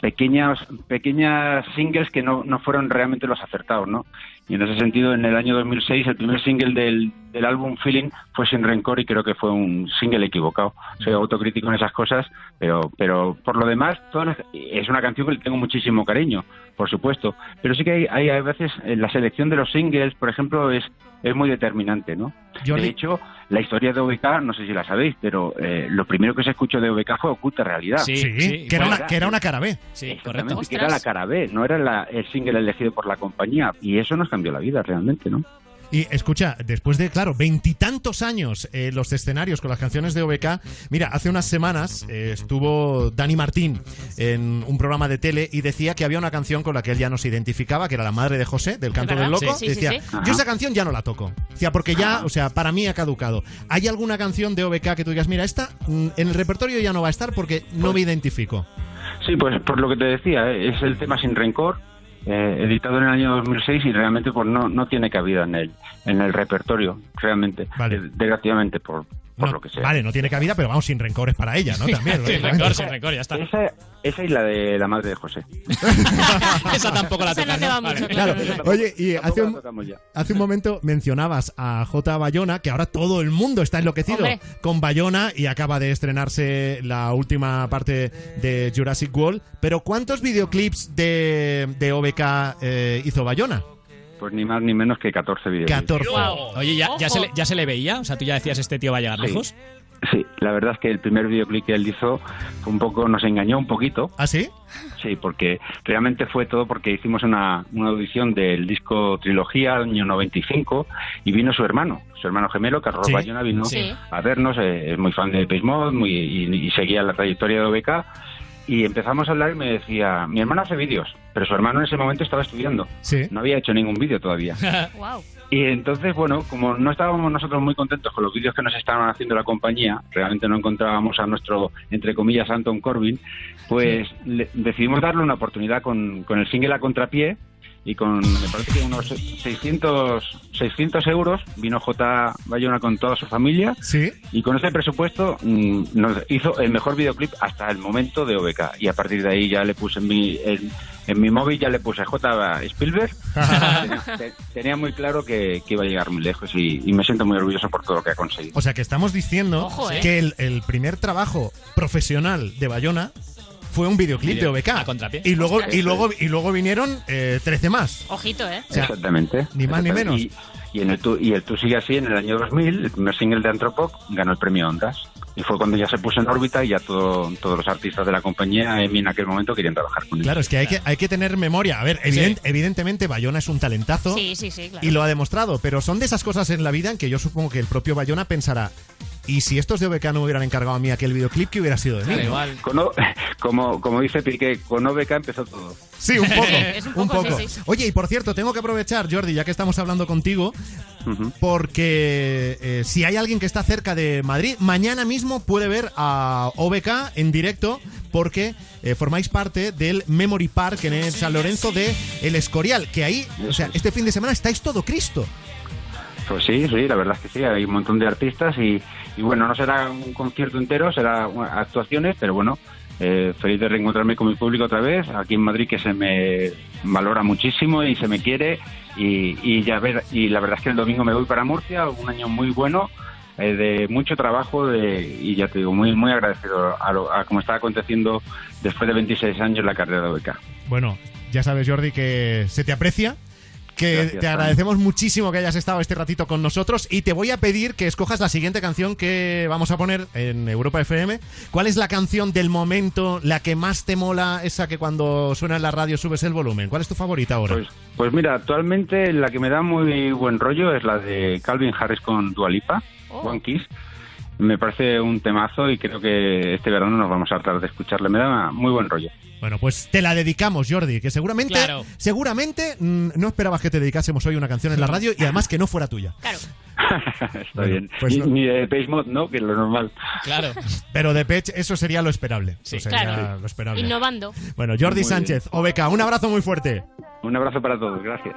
pequeñas pequeñas singles que no, no fueron realmente los acertados, ¿no? Y en ese sentido, en el año 2006, el primer single del, del álbum Feeling fue Sin Rencor y creo que fue un single equivocado. Soy autocrítico en esas cosas, pero pero por lo demás, todas las- es una canción que le tengo muchísimo cariño, por supuesto. Pero sí que hay, hay a veces, en la selección de los singles, por ejemplo, es, es muy determinante, ¿no? Jordi. De hecho, la historia de OBK, no sé si la sabéis, pero eh, lo primero que se escuchó de OBK fue Oculta Realidad. Sí, sí, que era una- que era una cara B. Sí, Exactamente, que era la cara B, no era la- el single elegido por la compañía. Y eso nos cambió la vida realmente, ¿no? Y escucha, después de, claro, veintitantos años eh, los escenarios con las canciones de OBK, mira, hace unas semanas eh, estuvo Dani Martín en un programa de tele y decía que había una canción con la que él ya no se identificaba, que era la madre de José, del canto del loco. Sí, sí, decía, sí, sí. yo esa canción ya no la toco. Decía, porque ya, o sea, para mí ha caducado. ¿Hay alguna canción de OBK que tú digas, mira, esta mm, en el repertorio ya no va a estar porque no me identifico? Sí, pues por lo que te decía, ¿eh? es el tema Sin Rencor, eh, editado en el año 2006 y realmente pues no, no tiene cabida en el, en el repertorio, realmente, Eh, desgraciadamente, por, por lo que sea. Vale, no tiene cabida, pero vamos, sin rencores para ella, ¿no? También. sin rencor, sin rencor, ya está. Esa, esa y la de la madre de José. Esa tampoco la Esa no ¿no? mucho, Vale. Claro, oye, y hace un, hace momento mencionabas a J. Bayona, que ahora todo el mundo está enloquecido Hombre. con Bayona y acaba de estrenarse la última parte de Jurassic World. Pero ¿cuántos videoclips de, de OBK eh, hizo Bayona? Pues ni más ni menos que 14 vídeos. 14. Oye, ¿ya, ya, se le, ¿ya se le veía? O sea, tú ya decías, este tío va a llegar Sí. lejos. Sí, la verdad es que el primer videoclip que él hizo fue un poco, nos engañó un poquito. ¿Ah, sí? Sí, porque realmente fue todo porque hicimos una, una audición del disco Trilogía, año 95, y vino su hermano, su hermano gemelo, Carlos Sí, Bayona, vino sí. a vernos, eh, es muy fan de Page Mode muy, y, y seguía la trayectoria de OBK, y empezamos a hablar y me decía, mi hermano hace vídeos, pero su hermano en ese momento estaba estudiando, Sí. no había hecho ningún vídeo todavía. Wow. Y entonces, bueno, como no estábamos nosotros muy contentos con los vídeos que nos estaban haciendo la compañía, realmente no encontrábamos a nuestro, entre comillas, Anton Corbin, pues le- decidimos darle una oportunidad con, con el single a contrapié y con, me parece que unos 600, 600 euros vino J. Bayona con toda su familia Sí. y con ese presupuesto mm, nos hizo el mejor videoclip hasta el momento de OBK y a partir de ahí ya le puse en mi, en, en mi móvil ya le puse J. Spielberg tenía, te- tenía muy claro que, que iba a llegar muy lejos y, y me siento muy orgulloso por todo lo que ha conseguido. O sea que estamos diciendo Ojo, ¿eh? que el, el primer trabajo profesional de Bayona fue un videoclip de OBK. a contrapié. Y luego, y luego, y luego vinieron eh, 13 más. Ojito, ¿eh? O sea, Exactamente. ni más ni menos. Y, y en el tú, y el tú sigue así en el año 2000, el primer single de Anthropoc ganó el premio Ondas. Y fue cuando ya se puso en órbita y ya todo, todos los artistas de la compañía EMI en aquel momento querían trabajar con él. Claro, es que hay que, hay que tener memoria. A ver, evident- evidentemente Bayona es un talentazo. Sí, sí, sí, claro. Y lo ha demostrado, pero son de esas cosas en la vida en que yo supongo que el propio Bayona pensará, ¿y si estos de OBK no me hubieran encargado a mí aquel videoclip, qué hubiera sido de mí? Claro, igual. Con O- como, como dice Piqué, con OBK empezó todo. Sí, un poco. Un poco, sí, sí. Oye, y por cierto, tengo que aprovechar, Jordi, ya que estamos hablando contigo, porque eh, si hay alguien que está cerca de Madrid, mañana mismo puede ver a OBK en directo, porque eh, formáis parte del Memory Park en el San Lorenzo de El Escorial, que ahí, o sea, este fin de semana estáis todo Cristo. Pues sí, sí, la verdad es que sí, hay un montón de artistas y, y bueno, no será un concierto entero, será actuaciones, pero bueno, eh, feliz de reencontrarme con mi público otra vez, aquí en Madrid que se me valora muchísimo y se me quiere y, ya ver, y la verdad es que el domingo me voy para Murcia, un año muy bueno, eh, de mucho trabajo de, y ya te digo, muy muy agradecido a, lo, a cómo está aconteciendo después de 26 años la carrera de OBK. Bueno, ya sabes, Jordi, que se te aprecia. Que Gracias, te agradecemos muchísimo que hayas estado este ratito con nosotros y te voy a pedir que escojas la siguiente canción que vamos a poner en Europa FM. ¿Cuál es la canción del momento, la que más te mola, esa que cuando suena en la radio subes el volumen? ¿Cuál es tu favorita ahora? Pues, pues mira, actualmente la que me da muy buen rollo es la de Calvin Harris con Dualipa, One Kiss. Me parece un temazo y creo que este verano nos vamos a tratar de escucharle. Me da muy buen rollo. Bueno, pues te la dedicamos, Jordi, que seguramente, Claro. seguramente mm, no esperabas que te dedicásemos hoy una canción en la radio y además que no fuera tuya. Está Bueno, bien. pues ni, no. ni de Page Mod, ¿no? Que es lo normal. Claro. Pero de Pech, eso sería lo esperable. Eso sería Claro. lo esperable. Innovando. Bueno, Jordi Muy Sánchez, OBK, un abrazo muy fuerte. Un abrazo para todos. Gracias.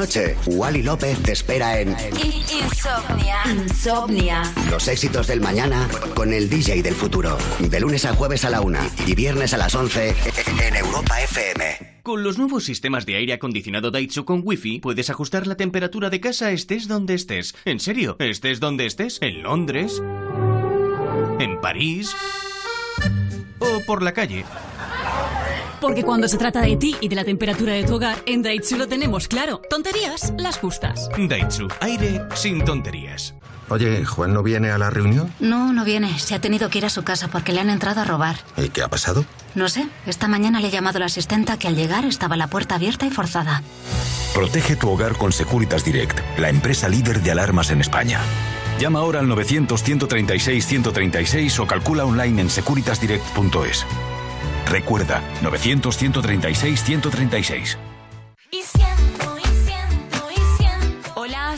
Noche, Wally López te espera en Insomnia. Insomnia. Los éxitos del mañana con el DJ del futuro. De lunes a jueves a la una y viernes a las 11 en Europa FM. Con los nuevos sistemas de aire acondicionado Daitsu con Wi-Fi puedes ajustar la temperatura de casa estés donde estés. En serio, estés donde estés. En Londres. En París. O por la calle. Porque cuando se trata de ti y de la temperatura de tu hogar, en Daitsu lo tenemos claro. Tonterías, las justas. Daitsu, aire sin tonterías. Oye, ¿Juan no viene a la reunión? No, no viene. Se ha tenido que ir a su casa porque le han entrado a robar. ¿Y qué ha pasado? No sé. Esta mañana le he llamado a la asistenta que al llegar estaba la puerta abierta y forzada. Protege tu hogar con Securitas Direct, la empresa líder de alarmas en España. Llama ahora al 900-136-136 o calcula online en securitasdirect.es. Recuerda, 900-136-136.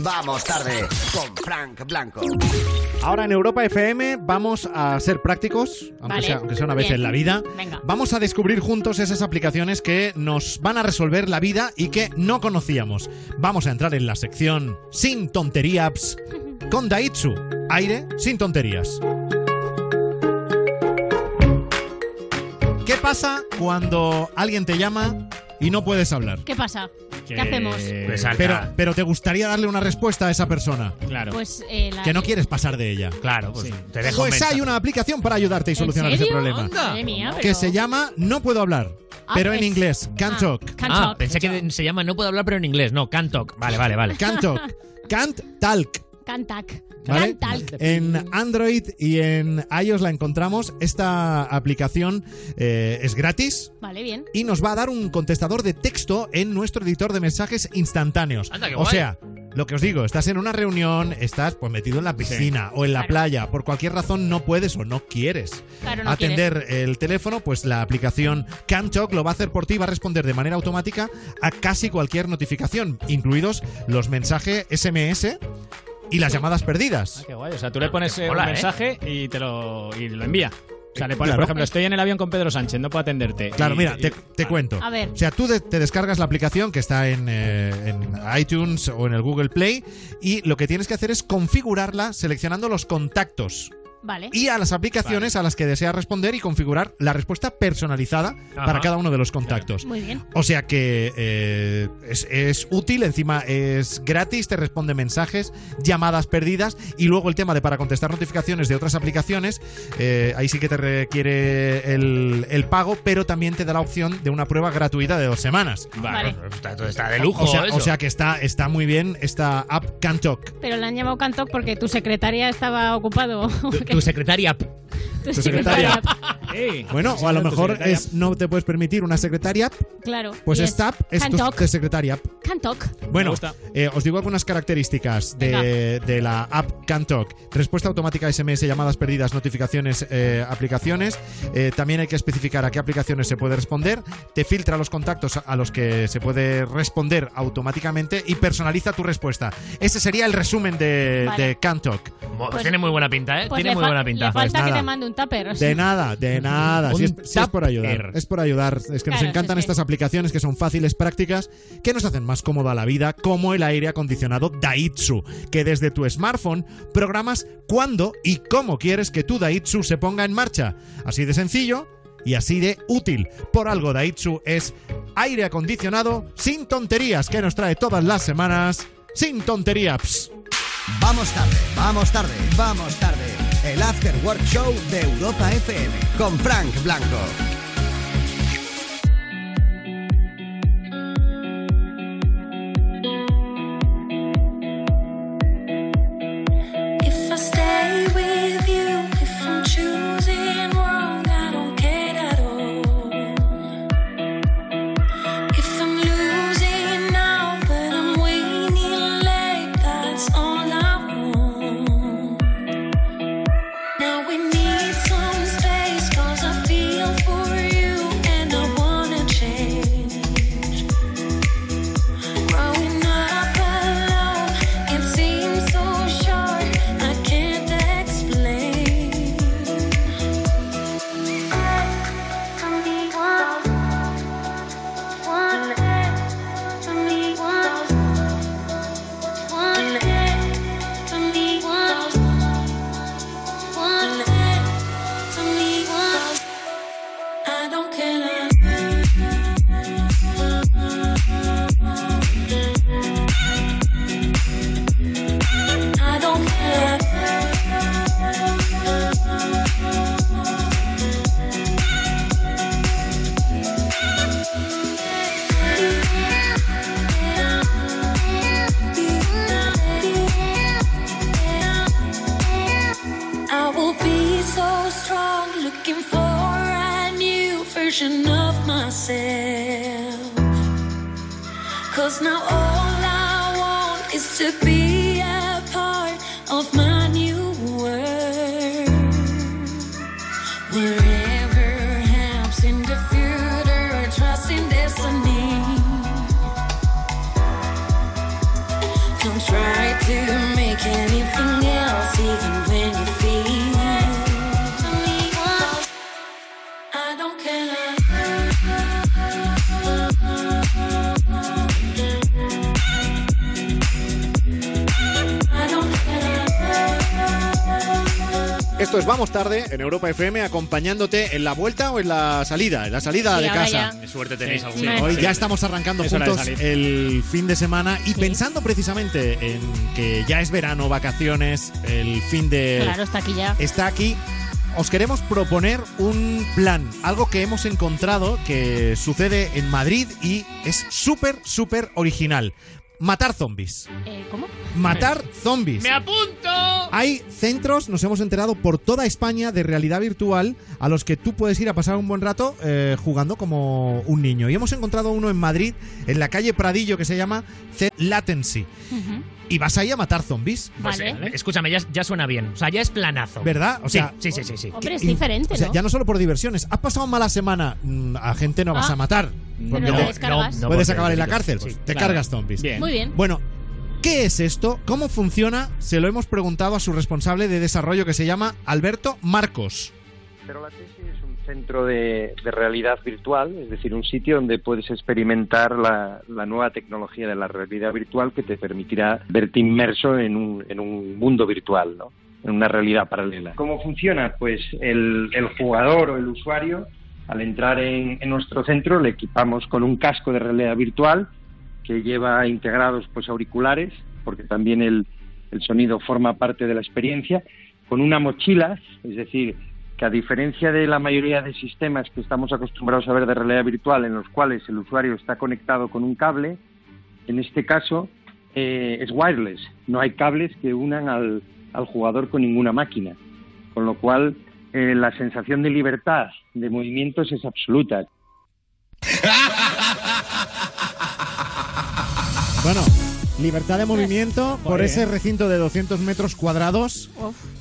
Vamos tarde con Frank Blanco. Ahora en Europa FM vamos a ser prácticos, aunque, Vale, sea, aunque sea una vez bien. en la vida. Venga. Vamos a descubrir juntos esas aplicaciones que nos van a resolver la vida y que no conocíamos. Vamos a entrar en la sección Sin tonterías con Daitsu. Aire sin tonterías. ¿Qué pasa cuando alguien te llama y no puedes hablar? ¿Qué pasa? ¿Qué hacemos? Pues pero, pero te gustaría darle una respuesta a esa persona. Claro. Pues eh, la- Que no quieres pasar de ella. Claro, pues te dejo Pues mensaje. hay una aplicación para ayudarte y ¿En solucionar ese serio? problema. Madre mía, pero- Que se llama No puedo hablar, Ah, pero en es- inglés, Can't ah, Talk. Can't ah, talk. pensé que se llama No puedo hablar, pero en inglés. No, Can't Talk. Vale, vale, vale. Can't Talk. Can't Talk. Cantac. ¿Vale? En Android y en iOS la encontramos. Esta aplicación eh, es gratis Vale, bien. y nos va a dar un contestador de texto en nuestro editor de mensajes instantáneos. Anda, qué o sea, lo que os digo, estás en una reunión, estás pues metido en la piscina o en la Claro. playa, por cualquier razón no puedes o no quieres Claro, no atender el teléfono, pues la aplicación CanTalk lo va a hacer por ti, va a responder de manera automática a casi cualquier notificación, incluidos los mensajes SMS y las llamadas perdidas. Ah, Qué guay. O sea, tú le pones eh, un ¿eh? mensaje y te lo, y lo envía. O sea, le pones, Claro. por ejemplo, estoy en el avión con Pedro Sánchez, no puedo atenderte. Claro, Y- mira, y- te, te cuento. A ver. O sea, tú de- te descargas la aplicación que está en, eh, en iTunes o en el Google Play y lo que tienes que hacer es configurarla seleccionando los contactos Vale. y a las aplicaciones a las que deseas responder y configurar la respuesta personalizada Ajá. para cada uno de los contactos. Muy bien. O sea que eh, es, es útil, encima es gratis, te responde mensajes, llamadas perdidas y luego el tema de para contestar notificaciones de otras aplicaciones, eh, ahí sí que te requiere el, el pago, pero también te da la opción de una prueba gratuita de dos semanas. Vale. Está, está de lujo O sea, eso. o sea que está, está muy bien esta app Cantalk. Pero le han llamado Cantoc porque tu secretaria estaba ocupado. Tu secretaria. Tu secretaria. Bueno, o a lo mejor es no te puedes permitir una secretaria, Claro. pues y esta app es tu de secretaria. Cantoc. Bueno, eh, os digo algunas características de, de la app CanTalk. Respuesta automática a SMS, llamadas perdidas, notificaciones, eh, aplicaciones. Eh, también hay que especificar a qué aplicaciones se puede responder. Te filtra los contactos a los que se puede responder automáticamente y personaliza tu respuesta. Ese sería el resumen de, Vale. de CanTalk. Pues, Pues- tiene muy buena pinta, ¿eh? Pues tiene le muy buena pinta. Le falta Pues que te mande un tupper. De nada, de nada. Si es, Un si es por ayudar. Es por ayudar. Es que nos encantan sí, sí. estas aplicaciones que son fáciles, prácticas, que nos hacen más cómoda la vida, como el aire acondicionado Daitsu, que desde tu smartphone programas cuándo y cómo quieres que tu Daitsu se ponga en marcha. Así de sencillo y así de útil. Por algo Daitsu es aire acondicionado sin tonterías que nos trae todas las semanas. Sin tonterías. Vamos tarde, vamos tarde, vamos tarde. El After Work Show de Europa FM con Frank Blanco. En Europa FM acompañándote en la vuelta o en la salida, en la salida Sí, de casa. ya. Qué suerte tenéis Sí. Hoy Sí. ya estamos arrancando Es juntos el fin de semana y pensando precisamente en que ya es verano, vacaciones, el fin de... Claro, está aquí ya. Está aquí. Os queremos proponer un plan, algo que hemos encontrado que sucede en Madrid y es súper, súper original. matar zombies. Eh, ¿Cómo? Matar zombies. ¡Me apunto! Hay centros, nos hemos enterado, por toda España de realidad virtual a los que tú puedes ir a pasar un buen rato eh, jugando como un niño. Y hemos encontrado uno en Madrid, en la calle Pradillo, que se llama Z Latency. Y vas ahí a matar zombies. Pues, eh, escúchame, ya, ya suena bien. O sea, ya es planazo. ¿Verdad? O Sí, sea, sí, sí, sí. sí. Hombre, es diferente, o sea, ¿no? ya no solo por diversiones. ¿Has pasado mala semana? Mm, A gente no vas Ah. a matar. Porque te- descargas. no, puedes acabar en la cárcel. Pues Sí, te claro. cargas zombies. Bien. Muy bien. Bueno, ¿qué es esto? ¿Cómo funciona? Se lo hemos preguntado a su responsable de desarrollo que se llama Alberto Marcos. Pero la tesis es un centro de, de realidad virtual, es decir, un sitio donde puedes experimentar la, la nueva tecnología de la realidad virtual que te permitirá verte inmerso en un, en un mundo virtual, ¿no? en una realidad paralela. ¿Cómo funciona? Pues el, el jugador o el usuario, al entrar en, en nuestro centro, le equipamos con un casco de realidad virtual que lleva integrados pues auriculares, porque también el, el sonido forma parte de la experiencia, con una mochila, es decir, que a diferencia de la mayoría de sistemas que estamos acostumbrados a ver de realidad virtual, en los cuales el usuario está conectado con un cable, en este caso eh, es wireless, no hay cables que unan al, al jugador con ninguna máquina, con lo cual eh, la sensación de libertad de movimientos es absoluta. Bueno, libertad de movimiento por Joder. ese recinto de 200 metros cuadrados.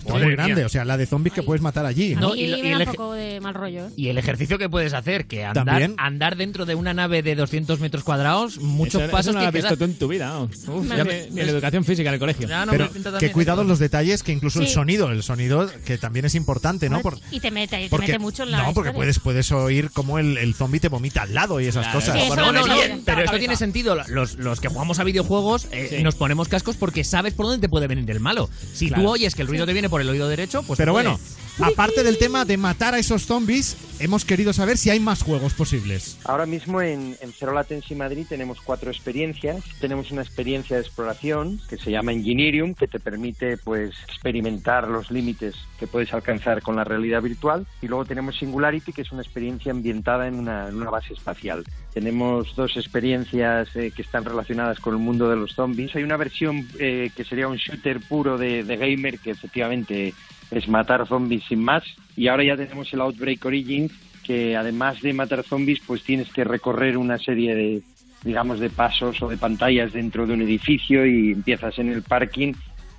Madre Muy grande, mía. o sea, la de zombies que puedes matar allí. ¿no? No, y, el un eje- poco de mal rollo, ¿eh? Y el ejercicio que puedes hacer, que andar, También. andar dentro de una nave de 200 metros cuadrados, muchos Eso- pasos eso no que lo has visto quedas- tú en tu vida. Uf, ya me- ni, en la educación física en el colegio. Ya no Pero que cuidados los detalles, que incluso el sonido, el sonido que también es importante, ¿no? Por- Y te mete, te porque, mete mucho en la no, porque puedes, puedes oír cómo el, el zombie te vomita al lado y esas Claro, cosas. Sí, eso No, lo no, no, pero esto tiene sentido. Los, los que jugamos a videojuegos eh, Sí. nos ponemos cascos porque sabes por dónde te puede venir el malo. Si Claro. tú oyes que el ruido te viene por el oído derecho, pues Pero bueno, aparte del tema de matar a esos zombies, hemos querido saber si hay más juegos posibles. Ahora mismo en, en Cero Latency Madrid tenemos cuatro experiencias. Tenemos una experiencia de exploración que se llama Engineerium, que te permite pues experimentar los límites que puedes alcanzar con la realidad virtual. Y luego tenemos Singularity, que es una experiencia ambientada en una, en una base espacial. Tenemos dos experiencias eh, que están relacionadas con el mundo de los zombies. Hay una versión eh, que sería un shooter puro de, de gamer, que efectivamente es matar zombies sin más. Y ahora ya tenemos el Outbreak Origins, que además de matar zombies, pues tienes que recorrer una serie de, digamos, de pasos o de pantallas dentro de un edificio y empiezas en el parking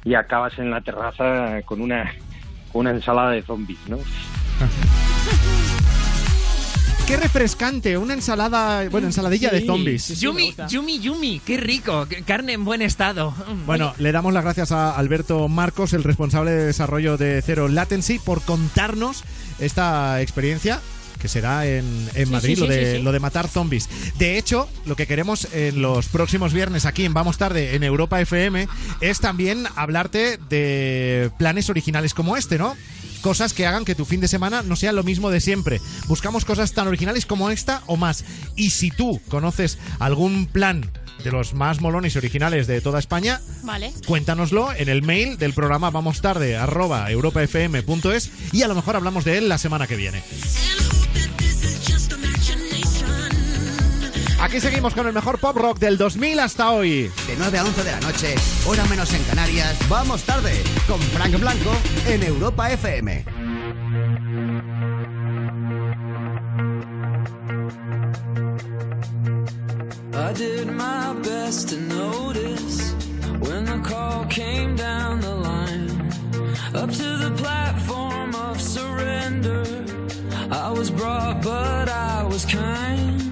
y acabas en la terraza con una, con una ensalada de zombies, ¿no? Qué refrescante, una ensalada, bueno, ensaladilla de Sí, zombies. sí, sí. Yumi. Yumi, Yumi, qué rico. Carne en buen estado. Bueno, le damos las gracias a Alberto Marcos, el responsable de desarrollo de Zero Latency, por contarnos esta experiencia que será en, en Sí, Madrid, sí, lo, sí, de, sí. lo de matar zombies. De hecho, lo que queremos en los próximos viernes aquí en Vamos Tarde, en Europa FM, es también hablarte de planes originales como este, ¿no? Cosas que hagan que tu fin de semana no sea lo mismo de siempre. Buscamos cosas tan originales como esta o más. Y si tú conoces algún plan de los más molones y originales de toda España, Vale. cuéntanoslo en el mail del programa vamos tarde arroba europafm.es y a lo mejor hablamos de él la semana que viene. Aquí seguimos con el mejor pop rock del 2000 hasta hoy. De 9 a 11 de la noche, hora menos en Canarias, vamos tarde con Frank Blanco en Europa FM. I did my best to notice when the call came down the line. Up to the platform of surrender. I was brought, but I was kind.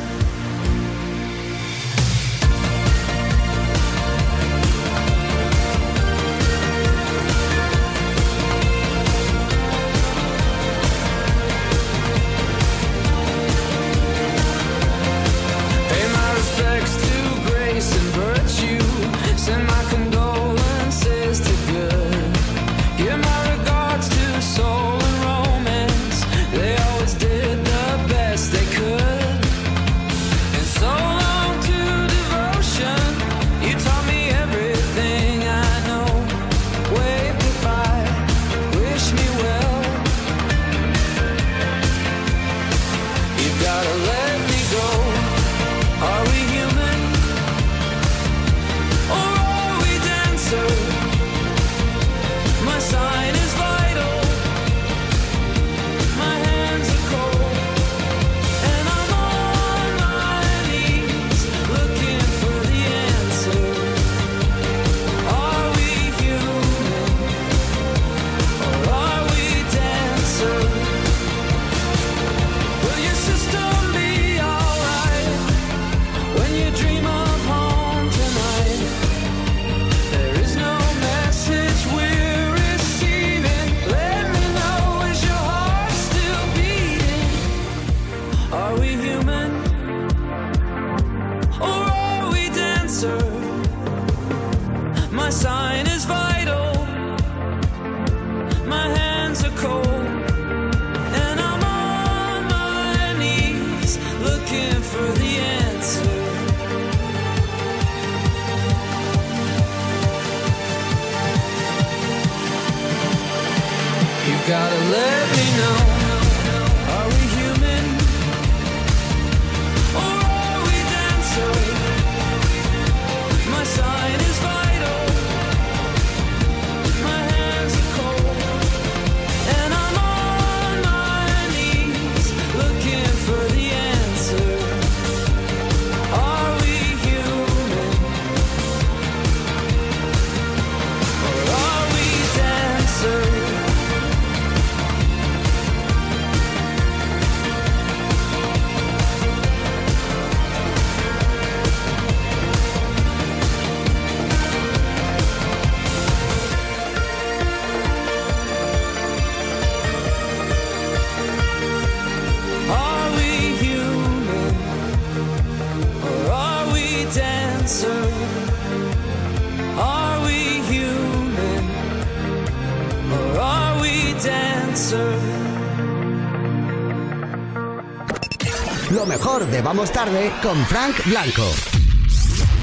Vamos Tarde con Frank Blanco.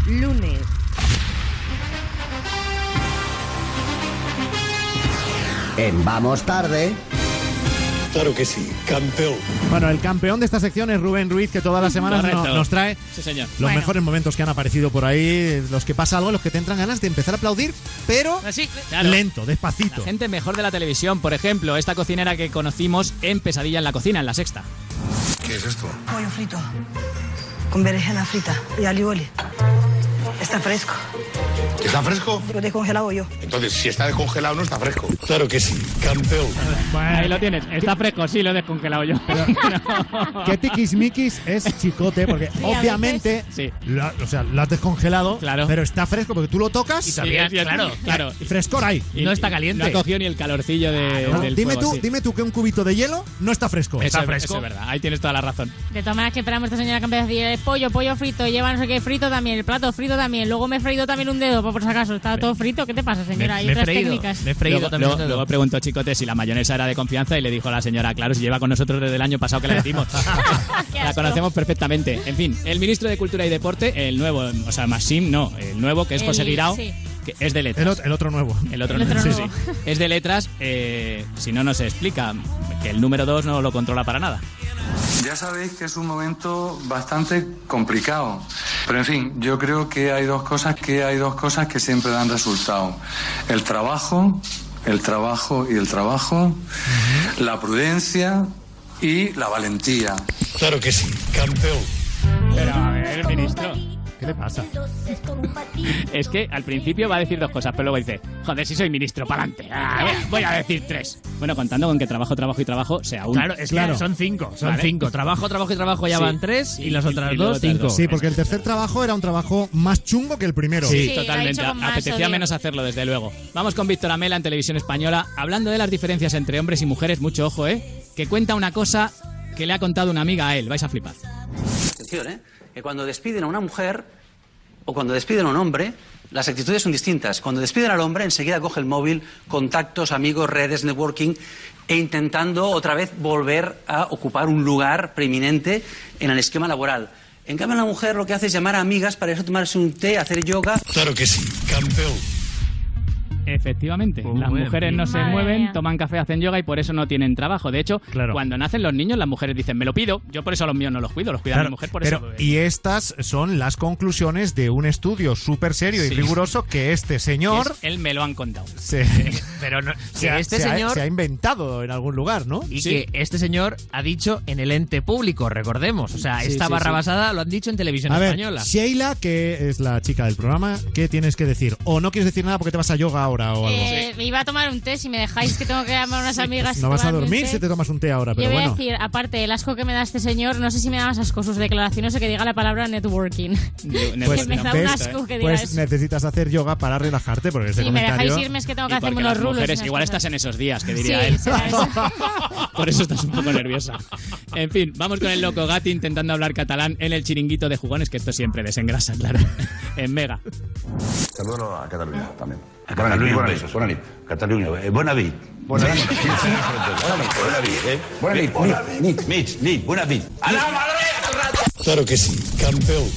Lunes. En Vamos Tarde. Claro que sí, campeón. Bueno, el campeón de esta sección es Rubén Ruiz, que todas las semanas no- nos trae Sí, señor. los Bueno. mejores momentos que han aparecido por ahí, los que pasa algo, los que te entran ganas de empezar a aplaudir, pero Claro. lento, despacito. La gente mejor de la televisión, por ejemplo, esta cocinera que conocimos en Pesadilla en la cocina, en la sexta. ¿Qué es esto? Pollo frito. Con berenjena frita y alioli. Está fresco. ¿Está fresco? Lo he descongelado yo. Entonces, si está descongelado, no está fresco. Claro que sí, campeón. Ahí lo tienes. Está fresco, sí, lo he descongelado yo. Que tiquismiquis es chicote, porque Sí, obviamente lo, o sea, lo has descongelado, pero está fresco porque tú lo tocas Y todavía, claro, claro. y frescor hay. Y No ha cogido ni el calorcillo de, No, del dime fuego, tú, sí. dime tú que un cubito de hielo no está fresco. Eso está es- fresco. eso es verdad, ahí tienes toda la razón. De todas maneras que esperamos esta señora que empieza a decir "Eh, pollo, pollo frito, lleva no sé qué frito también, el plato frito también, luego me he freído también un dedo, por si acaso, está todo frito, ¿qué te pasa señora? Hay otras técnicas. luego, luego- luego preguntó Chicote si la mayonesa era de confianza y le dijo a la señora, claro, si lleva con nosotros desde el año pasado que la decimos. la conocemos perfectamente. En fin, el ministro de Cultura y Deporte, el nuevo, o sea, Maxim, no, el nuevo, que es El- José Guirao, sí. que es de letras. El, ot- el otro nuevo. El otro, El otro sí, nuevo. sí. Es de letras, eh, si no, no se explica. Que el número 2 no lo controla para nada. Ya sabéis que es un momento bastante complicado, pero en fin, yo creo que hay dos cosas que hay dos cosas que siempre dan resultado: el trabajo, el trabajo y el trabajo, la prudencia y la valentía. Claro que sí, campeón. Pero a ver, ministro. ¿Qué le pasa? Es que al principio va a decir dos cosas, pero luego dice, joder, si soy ministro, pa'lante. Ah, voy, a, decir tres. Bueno, contando con que trabajo, trabajo y trabajo sea uno. Claro, es que son cinco, son Vale. cinco. Trabajo, trabajo y trabajo ya Sí. van tres y, las otras y dos, cinco. Sí, porque el tercer trabajo era un trabajo más chungo que el primero. Sí, Sí, totalmente. Apetecía odio. menos hacerlo, desde luego. Vamos con Víctor Amela en Televisión Española, hablando de las diferencias entre hombres y mujeres, mucho ojo, ¿eh? Que cuenta una cosa que le ha contado una amiga a él, vais a flipar. Atención, ¿eh? Cuando despiden a una mujer o cuando despiden a un hombre, las actitudes son distintas. Cuando despiden al hombre, enseguida coge el móvil, contactos, amigos, redes, networking, e intentando otra vez volver a ocupar un lugar preeminente en el esquema laboral. En cambio, la mujer lo que hace es llamar a amigas para eso tomarse un té, hacer yoga. Claro que sí, campeón. Efectivamente, las muy mujeres no se Madre mueven, mía. toman café, hacen yoga y por eso no tienen trabajo. De hecho, cuando nacen los niños, las mujeres dicen, me lo pido. Yo por eso a los míos no los cuido, los cuida Claro, mi mujer por pero, eso. y estas son las conclusiones de un estudio súper serio y riguroso que este señor Es- él me lo han contado. se, Pero no- se que ha- este se ha- señor se ha inventado en algún lugar, ¿no? y que este señor ha dicho en el ente público, recordemos. O sea, Sí, esta sí, barra sí. basada lo han dicho en televisión A ver, española. Sheila, que es la chica del programa, ¿qué tienes que decir? ¿O no quieres decir nada porque te vas a yoga ahora o algo? Eh, me iba a tomar un té si me dejáis que tengo que llamar a unas amigas. y no vas a dormir si te tomas un té ahora, pero Yo voy bueno. a decir, aparte, el asco que me da este señor, no sé si me da más asco sus declaraciones o que diga la palabra networking. Pues, que me da un ¿ves? asco que diga Pues eso. necesitas hacer yoga para relajarte porque ese Si me dejáis irme es que tengo que porque unos las rulos. mujeres, igual cosas. estás en esos días, que diría Sí, él. eso. Por eso estás un poco nerviosa. En fin, vamos con el loco Gatti intentando hablar catalán en el chiringuito de jugones, que esto siempre desengrasa, claro. En Mega. Saludo a Catalunya, també. Catalunya, bona nit. Bona nit. Catalunya, eh, bona nit. Bona nit. Bona nit, bona nit, eh? Bona nit, nit, nit, nit, nit, bona nit. A la madre! Claro que sí, campeón.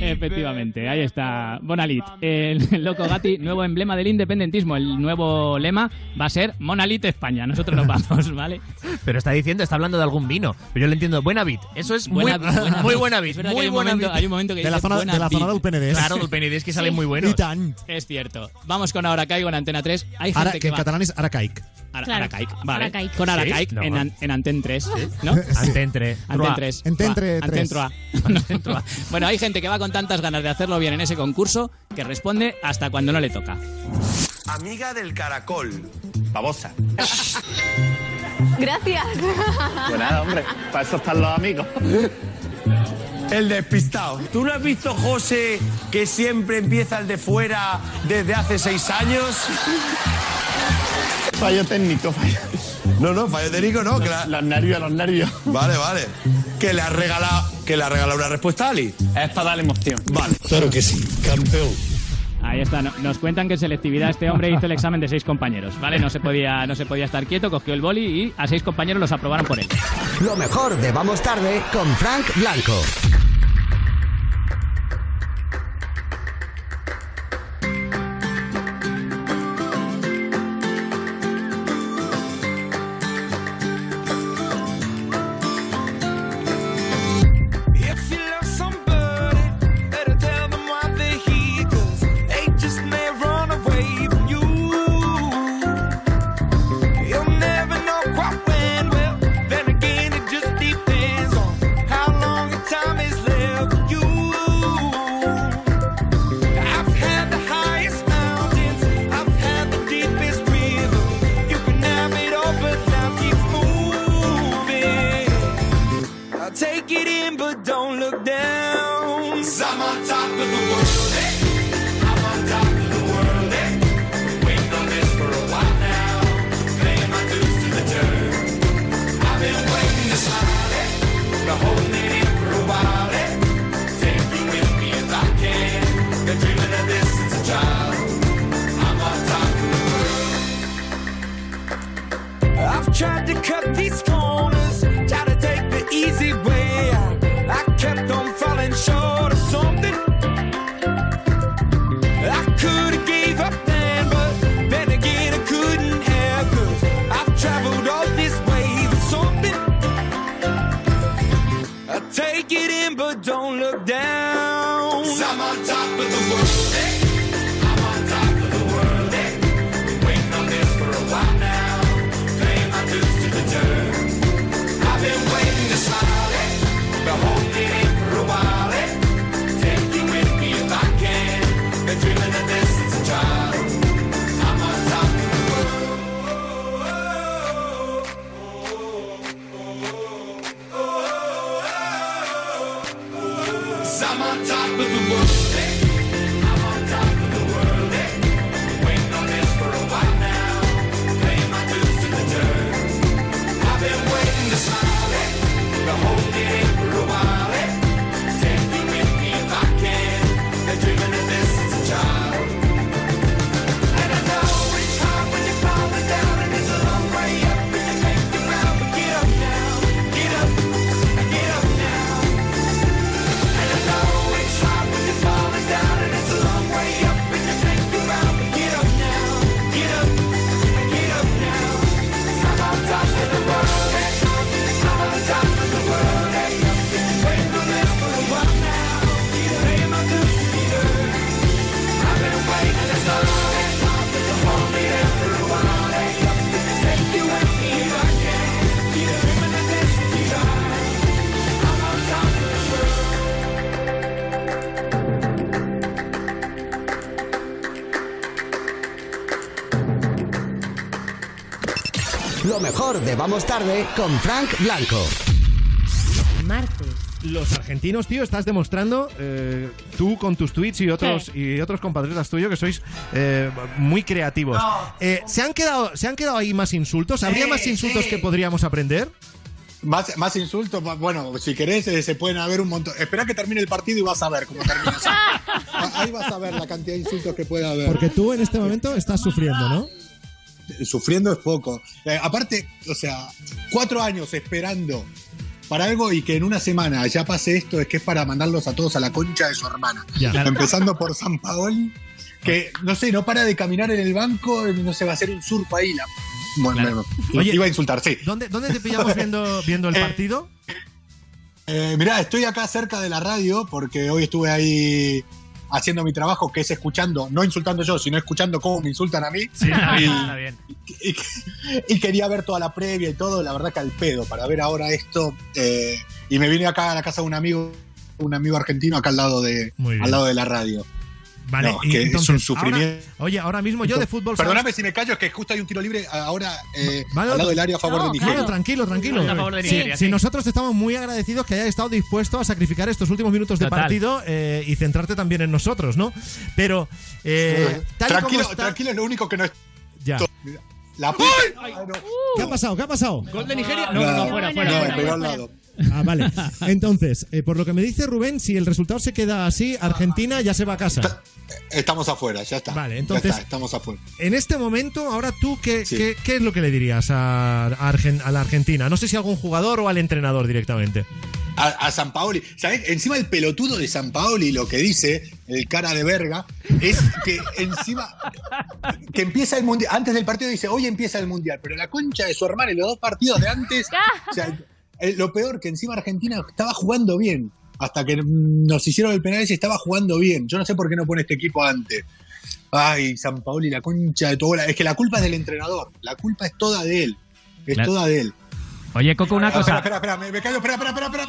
Efectivamente, ahí está. Bonalit. El loco Gatti, nuevo emblema del independentismo. El nuevo lema va a ser Monalit España. Nosotros nos vamos, ¿vale? Pero está diciendo, está hablando de algún vino. Pero yo le entiendo, buena vid. Eso es muy Buena muy buena que Muy hay un buena momento- hay un momento que De la dice zona- buena de la zona del PND. Claro, del PND es que salen muy tant. Es cierto. Vamos con Ahora Caigo en Antena 3. Hay gente Ara, que, que en va- catalán es aracaic. Ara- Claro. Aracaic, vale. Aracaic. Con Aracaic ¿Sí? No. en, en Anten 3, ¿no? Anten 3. Anten 3. Anten tre- Anten tres. troa. Anten troa. Bueno, hay gente que va con tantas ganas de hacerlo bien en ese concurso que responde hasta cuando no le toca. Amiga del caracol. Babosa. Gracias. Pues nada, hombre, para eso están los amigos. El despistado. ¿Tú no has visto, José, que siempre empieza el de fuera desde hace seis años? Fallo técnico, fallo. No, no, fallo técnico no. que la- Los nervios, los nervios. Vale, vale. Que le ha regalado, que le ha regalado una respuesta a Ali. Es para darle emoción. Vale. Claro que sí, campeón. Ahí está, no- nos cuentan que en selectividad este hombre hizo el examen de seis compañeros, ¿vale? No se podía, no se podía estar quieto, cogió el boli y a seis compañeros los aprobaron por él. Lo mejor de Vamos Tarde con Frank Blanco. Mejor de Vamos Tarde con Frank Blanco. Martes. Los argentinos, tío, estás demostrando, eh, tú con tus tweets y otros, y otros compatriotas tuyos, que sois eh, muy creativos. Eh, ¿se, han quedado, ¿Se han quedado ahí más insultos? ¿Habría Sí, más insultos sí. que podríamos aprender? Más, más insultos, más- bueno, si querés eh, se pueden haber un montón. Espera que termine el partido y vas a ver cómo termina. Ahí vas a ver la cantidad de insultos que puede haber. Porque tú en este momento estás sufriendo, ¿no? Sufriendo es poco. Eh, aparte, o sea, cuatro años esperando para algo y que en una semana ya pase esto, es que es para mandarlos a todos a la concha de su hermana. Ya. Empezando por San Paoli, que no sé, no para de caminar en el banco, no se va a hacer un surco ahí. La... Bueno, Claro. Oye, iba a insultar, sí. ¿Dónde, dónde te pillamos viendo, viendo el Eh, partido? Eh, mirá, estoy acá cerca de la radio porque hoy estuve ahí haciendo mi trabajo, que es escuchando, no insultando yo, sino escuchando cómo me insultan a mí. Sí, está y, bien, está bien. y- y quería ver toda la previa y todo, la verdad que al pedo, para ver ahora esto. eh, y me vine acá a la casa de un amigo, un amigo argentino acá al lado de, al lado de la radio. Vale, No, y que entonces, es un sufrimiento. ahora- oye, ahora mismo yo de fútbol. ¿sabes? Perdóname si me callo, es que justo hay un tiro libre ahora eh, Vale, al lado del área a favor de Nigeria. Claro, tranquilo, tranquilo. A favor de Sí, Nigeria, sí, sí. nosotros estamos muy agradecidos que hayas estado dispuesto a sacrificar estos últimos minutos de Total. partido eh, y centrarte también en nosotros, ¿no? Pero, eh, tal y como tranquilo, está- tranquilo, es lo único que no es. Ya. La puta. Ay, no. ¿Qué ha pasado? ¿Qué ha pasado? ¿Gol de Nigeria? No, no, no, fuera, fuera. No, fuera, pegó fuera. Ah, vale. Entonces, eh, por lo que me dice Rubén, si el resultado se queda así, Argentina ya se va a casa. Estamos afuera, ya está. Vale, Ya entonces- está, estamos afuera. En este momento, ahora tú, ¿qué, Sí. qué, qué es lo que le dirías a, a Argen- a la Argentina? No sé si a algún jugador o al entrenador directamente. a, a San Paoli. ¿Sabés? Encima el pelotudo de San Paoli lo que dice, el cara de verga, es que encima que empieza el mundial. Antes del partido dice, hoy empieza el mundial, pero la concha de su hermano y los dos partidos de antes. o sea, eh, lo peor que encima Argentina estaba jugando bien. Hasta que nos hicieron el penal y estaba jugando bien. Yo no sé por qué no pone este equipo antes. Ay, San Paoli, la concha de tu bola. Es que la culpa es del entrenador. La culpa es toda de él. Es Claro. toda de él. Oye, Coco, una Ah, cosa. Espera, espera, espera, me, me callo, espera, espera, espera, espera.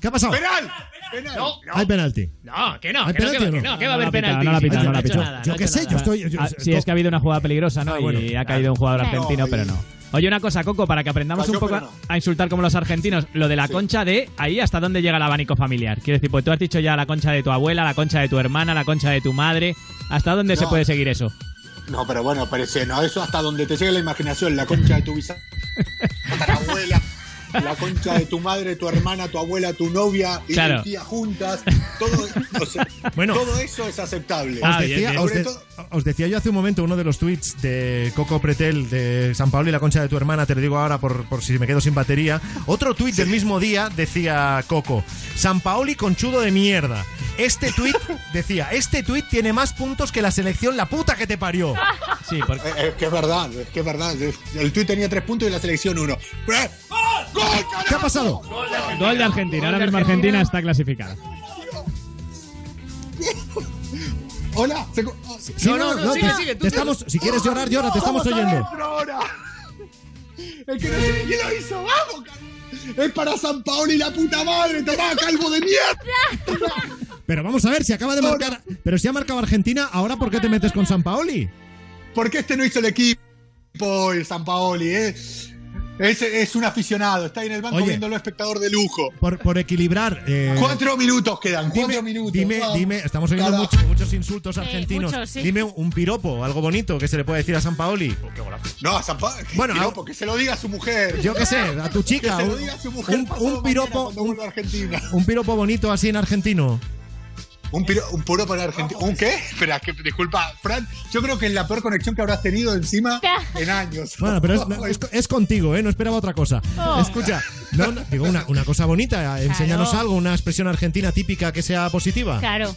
¿Qué ha pasado? ¡Penal! ¡Penal! Hay penalti. No, que no, ¿Hay que no, que, no? no, va a No haber penalti. no la ha pitado, no la nada, Yo no qué sé, yo nada. estoy. yo- Ah, sí, es que ha habido una jugada peligrosa, ¿no? Ah, bueno. y ha caído un jugador argentino, pero no. Oye, una cosa, Coco, para que aprendamos Cayó, un poco a, insultar como los argentinos, lo de la concha de ahí hasta dónde llega el abanico familiar. Quiero decir, pues tú has dicho ya la concha de tu abuela, la concha de tu hermana, la concha de tu madre. ¿Hasta dónde se puede seguir eso? No, pero bueno, parece, no, eso hasta donde te llegue la imaginación, la concha de tu bisabuela, la concha de tu madre, tu hermana, tu abuela, tu novia y Claro. tu tía juntas, todo, o sea, Bueno. todo eso es aceptable. Ah, bien, decía, bien. Sobre todo- os decía yo hace un momento uno de los tweets de Coco Pretel de San Pablo y la concha de tu hermana, te lo digo ahora por, por si me quedo sin batería. Otro tweet del mismo día decía Coco, San Paoli conchudo de mierda. Este tweet decía, este tweet tiene más puntos que la selección la puta que te parió. Sí, porque Eh, Es que es verdad, es que es verdad. El tuit tenía tres puntos y la selección uno. ¡Gol! ¿Qué ha pasado? gol de Argentina. Ahora mismo Argentina está clasificada. Hola. se co- Sí, no, no, no, sigue, te- sigue, tú te estamos, si quieres llorar, llora, te estamos oyendo. ahora. El que no sé quién lo hizo, vamos, carajo. Es para San Paoli la puta madre, tomá, calvo de mierda. Pero vamos a ver, si acaba de marcar, pero si ha marcado Argentina, ahora ¿por qué te metes con San Paoli? ¿Por qué este no hizo el equipo, el San Paoli, eh? Es, es un aficionado, está ahí en el banco Oye. viéndolo espectador de lujo. Por, por equilibrar. eh, Cuatro minutos quedan, Dime, cuatro minutos. dime, vamos. dime, estamos oyendo mucho- muchos insultos argentinos. muchos, sí. Dime un piropo, algo bonito que se le puede decir a San Paoli. No, a San Paoli. Bueno, Bueno, a- que se lo diga a su mujer. Yo qué sé, a tu chica. Que se lo un- diga a su mujer un, un piropo, un, vuelva a Argentina. un piropo bonito así en argentino. Un, piro, un puro para Argentina. ¿Un qué? Espera, que, disculpa, Fran. Yo creo que es la peor conexión que habrás tenido encima en años. Bueno, pero es, es- es contigo, ¿eh? No esperaba otra cosa. Oh. Escucha, no, no, digo una, una cosa bonita, enséñanos Claro. algo, una expresión argentina típica que sea positiva. Claro.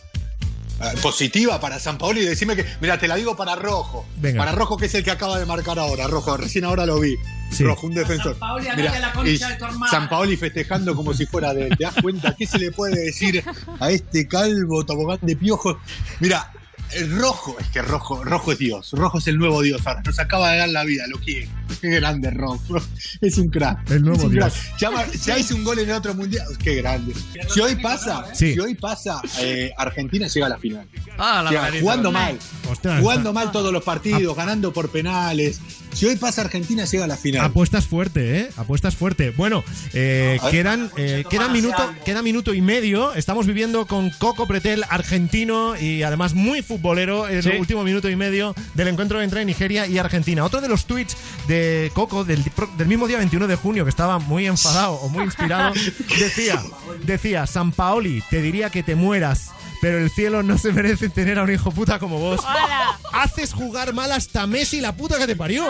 Ah, positiva para San Paolo y decime que. Mira, te la digo para Rojo. Venga. Para Rojo, que es el que acaba de marcar ahora. Rojo, recién ahora lo vi. Sí. Rojo, un defensor. La concha y de tu hermana. San Paoli festejando como si fuera de él. ¿Te das cuenta? ¿Qué se le puede decir a este calvo tobogán de piojos? Mira, el rojo, es que rojo, rojo es Dios. Rojo es el nuevo Dios. Ahora nos acaba de dar la vida, lo quiero. Qué grande rojo. Es un crack. El nuevo Dios. Ya, ya hizo un gol en el otro mundial. Qué grande. Si hoy pasa, Sí. si hoy pasa, eh, Argentina llega a la final. Ah, la O sea, jugando mal, Ostras, jugando está- mal todos los partidos, ganando por penales. Si hoy pasa Argentina, llega a la final. Apuestas fuerte, ¿eh? Apuestas fuerte. Bueno, eh, quedan, eh, queda, minuto, queda minuto y medio. Estamos viviendo con Coco Pretel, argentino y además muy futbolero, el Sí. último minuto y medio del encuentro entre Nigeria y Argentina. Otro de los tweets de Coco del, del mismo día 21 de junio, que estaba muy enfadado o muy inspirado, decía, decía, San Paoli, te diría que te mueras. Pero el cielo no se merece tener a un hijo puta como vos. ¡Hala! Haces jugar mal hasta Messi, la puta que te parió.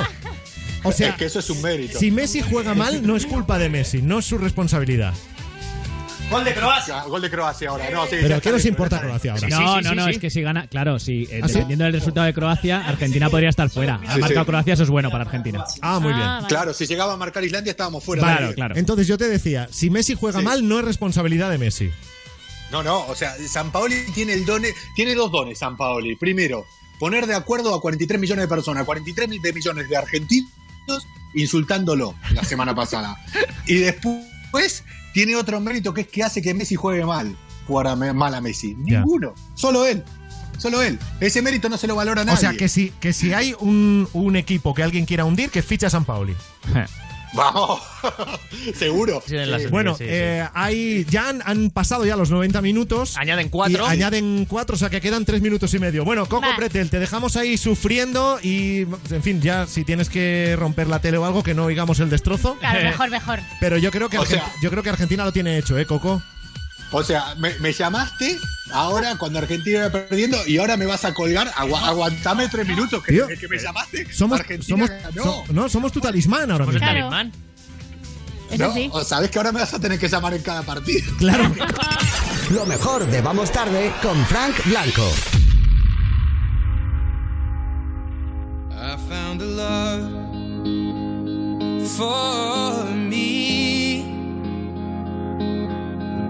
O sea, es que eso es un mérito. Si Messi juega mal, no es culpa de Messi, no es su responsabilidad. Gol de Croacia. Gol de Croacia ahora. No, sí, Pero ¿qué nos importa Croacia ahora? No, no, no, es que si gana, claro, sí, eh, ¿Ah, sí? dependiendo del resultado de Croacia, Argentina podría estar fuera. Ha Sí, marcado sí. Croacia, eso es bueno para Argentina. Ah, muy bien. Claro, si llegaba a marcar Islandia estábamos fuera. Claro, claro. Entonces yo te decía, si Messi juega Sí. mal, no es responsabilidad de Messi. No, no, o sea, San Paoli tiene el done, tiene dos dones San Paoli. Primero, poner de acuerdo a 43 millones de personas, 43 mil de millones de argentinos insultándolo la semana pasada. Y después tiene otro mérito que es que hace que Messi juegue mal, jugar a- mal a Messi. Ninguno, solo él. Solo él. Ese mérito no se lo valora nadie. O sea, que si, que si hay un, un equipo que alguien quiera hundir, que ficha a San Pauli. Vamos, seguro. Bueno, eh, hay, ya han, han pasado ya los 90 minutos. Añaden Y cuatro. añaden cuatro, o sea que quedan tres minutos y medio. Bueno, Coco Va. Pretel, te dejamos ahí sufriendo y, en fin, ya si tienes que romper la tele o algo, que no oigamos el destrozo. Claro, mejor, mejor. Pero yo creo que, sea- yo creo que Argentina lo tiene hecho, ¿eh, Coco? O sea, me, me llamaste ahora cuando Argentina iba perdiendo y ahora me vas a colgar. Agua- aguantame tres minutos. Que, que me llamaste. Somos, Argentina somos, ganó. so- no, somos tu talismán ahora mismo. Claro. Eso No, sí. o sabes que ahora me vas a tener que llamar en cada partido. Claro. Lo mejor de Vamos Tarde con Frank Blanco. I found a love for me.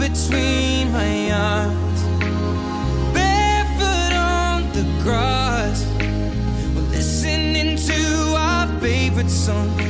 between my arms. Barefoot on the grass. We're listening to our favorite song.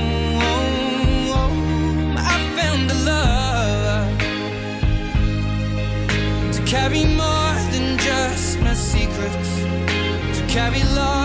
Carry more than just my secrets, to carry love,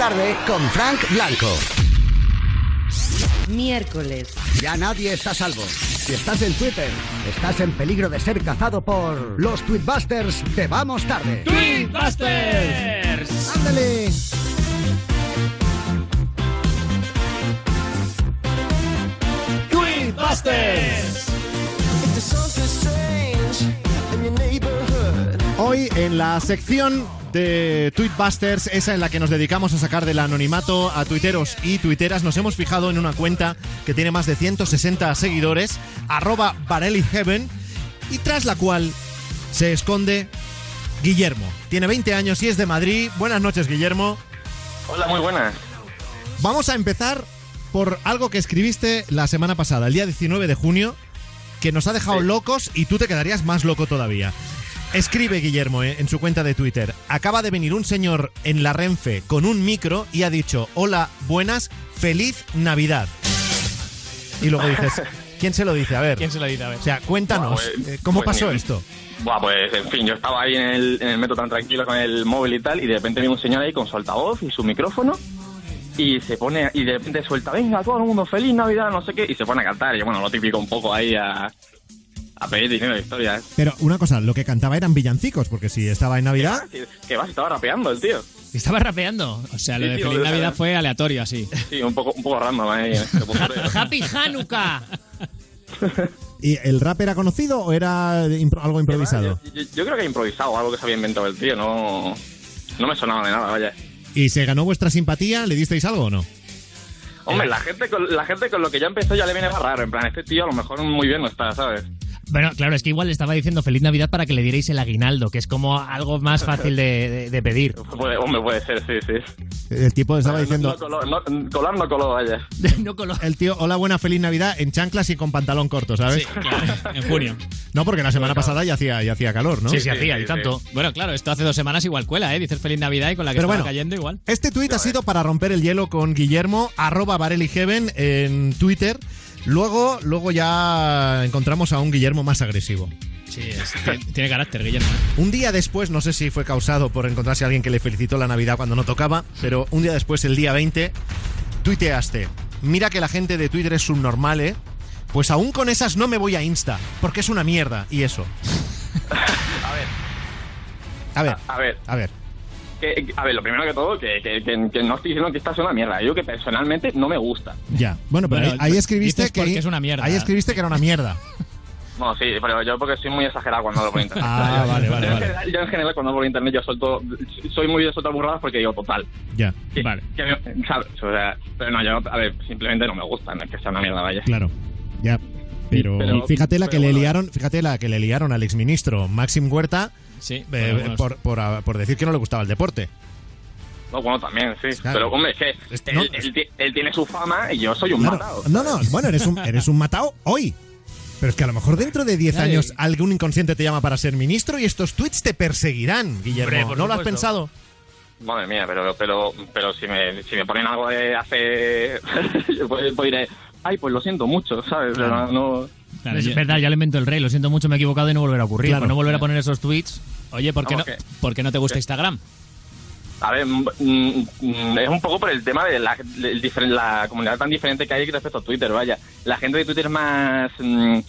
Tarde con Frank Blanco. Miércoles. Ya nadie está a salvo. Si estás en Twitter, estás en peligro de ser cazado por los Tweetbusters de Vamos Tarde. ¡Tweetbusters! ¡Ándale! ¡Tweetbusters! Hoy en la sección de Tweetbusters, esa en la que nos dedicamos a sacar del anonimato a tuiteros y tuiteras, nos hemos fijado en una cuenta que tiene más de 160 seguidores, arroba Heaven, y tras la cual se esconde Guillermo. Tiene 20 años y es de Madrid. Buenas noches, Guillermo. Hola, muy buenas. Vamos a empezar por algo que escribiste la semana pasada, el día 19 de junio, que nos ha dejado locos y tú te quedarías más loco todavía. Escribe Guillermo eh, en su cuenta de Twitter. Acaba de venir un señor en la Renfe con un micro y ha dicho, hola, buenas, feliz Navidad. Y luego dices, ¿quién se lo dice? A ver. ¿Quién se lo dice? A ver. O sea, cuéntanos, Buah, pues- eh, ¿cómo pues pasó mira, esto? Buah, pues en fin, yo estaba ahí en el, en el metro tan tranquilo con el móvil y tal, y de repente viene un señor ahí con su altavoz y su micrófono, y se pone, y de repente suelta, venga, todo el mundo, feliz Navidad, no sé qué, y se pone a cantar, y bueno, lo típico un poco ahí a, a pedir dinero de historia, ¿eh? Pero una cosa, lo que cantaba eran villancicos, porque si estaba en Navidad... Que, que va, estaba rapeando el tío. Estaba rapeando. O sea, lo Sí, de sí, Feliz Navidad fue aleatorio así. Sí, un poco, un poco random ahí. eh, puso de- Happy Hanukkah. ¿Y el rap era conocido o era impro- algo improvisado? Yo, yo creo que improvisado, algo que se había inventado el tío, no, no me sonaba de nada, vaya. ¿Y se ganó vuestra simpatía? ¿Le disteis algo o no? Hombre, la gente, con, la gente con lo que ya empezó ya le viene más raro. En plan, este tío a lo mejor muy bien no está, ¿sabes? Bueno, claro, es que igual le estaba diciendo feliz Navidad para que le dierais el aguinaldo, que es como algo más fácil de, de- de pedir. Puede, hombre, puede ser, sí, sí. El tipo estaba No- diciendo... No, coló, no- colar no coló, vaya. no coló. El tío, hola, buena, feliz Navidad, en chanclas y con pantalón corto, ¿sabes? en junio. No, porque la semana pasada ya hacía, ya hacía calor, ¿no? Sí, sí, hacía, y tanto. Bueno, claro, esto hace dos semanas igual cuela, ¿eh? Dices Feliz Navidad y con la que Pero estaba bueno, cayendo igual. Este tuit ha sido para romper el hielo con Guillermo, arroba Heaven en Twitter. Luego, luego ya encontramos a un Guillermo más agresivo. Sí, es- tiene, tiene carácter, Guillermo. ¿eh? Un día después, no sé si fue causado por encontrarse a alguien que le felicitó la Navidad cuando no tocaba, pero un día después, el día 20, tuiteaste. Mira que la gente de Twitter es subnormal, ¿eh? Pues aún con esas no me voy a Insta, porque es una mierda, y eso. A ver, A ver, a ver. a ver. Que, a ver, lo primero que todo, que, que, que- que no estoy diciendo que esta es una mierda. Yo que personalmente no me gusta. Ya. Bueno, pero Bueno, ahí, ahí escribiste que es una mierda. Ahí escribiste que era una mierda. Bueno, sí, pero yo porque soy muy exagerado cuando hablo por internet. Ah, Yo- vale, yo vale, en vale. general- Yo en general cuando hablo por internet yo suelto, soy muy de soltar burradas porque digo total. Ya. Que- que me- ¿sabes? O sea, pero no, yo, a ver, simplemente no me gusta, no es que sea una mierda, vaya. Claro. Ya. Pero, Pero- fíjate la pero que le liaron, fíjate la que le liaron al exministro Maxim Huerta Sí, eh, por algunos- por, por, a- por decir que no le gustaba el deporte. No, bueno, también, sí. Claro. Pero, hombre, es que él, no- él ti- él tiene su fama y yo soy un Claro. matado. No, no, bueno, eres un, eres un matao hoy. Pero es que a lo mejor dentro de 10 Claro. años algún inconsciente te llama para ser ministro y estos tweets te perseguirán, Guillermo. Hombre, ¿No lo has pensado? Madre mía, pero, pero, pero si, me, si me ponen algo de hace... yo pues, pues diré, ay, pues lo siento mucho, ¿sabes? Claro. Pero es verdad, ya le invento el rey. Lo siento mucho, me he equivocado y no volverá a ocurrir. Claro. Pues no volver a poner esos tweets. Oye, ¿por qué, no, ¿por qué no te gusta Instagram? A ver, mm, mm, es un poco por el tema de la, comunidad tan diferente que hay respecto a Twitter, vaya. La gente de Twitter es más... mm,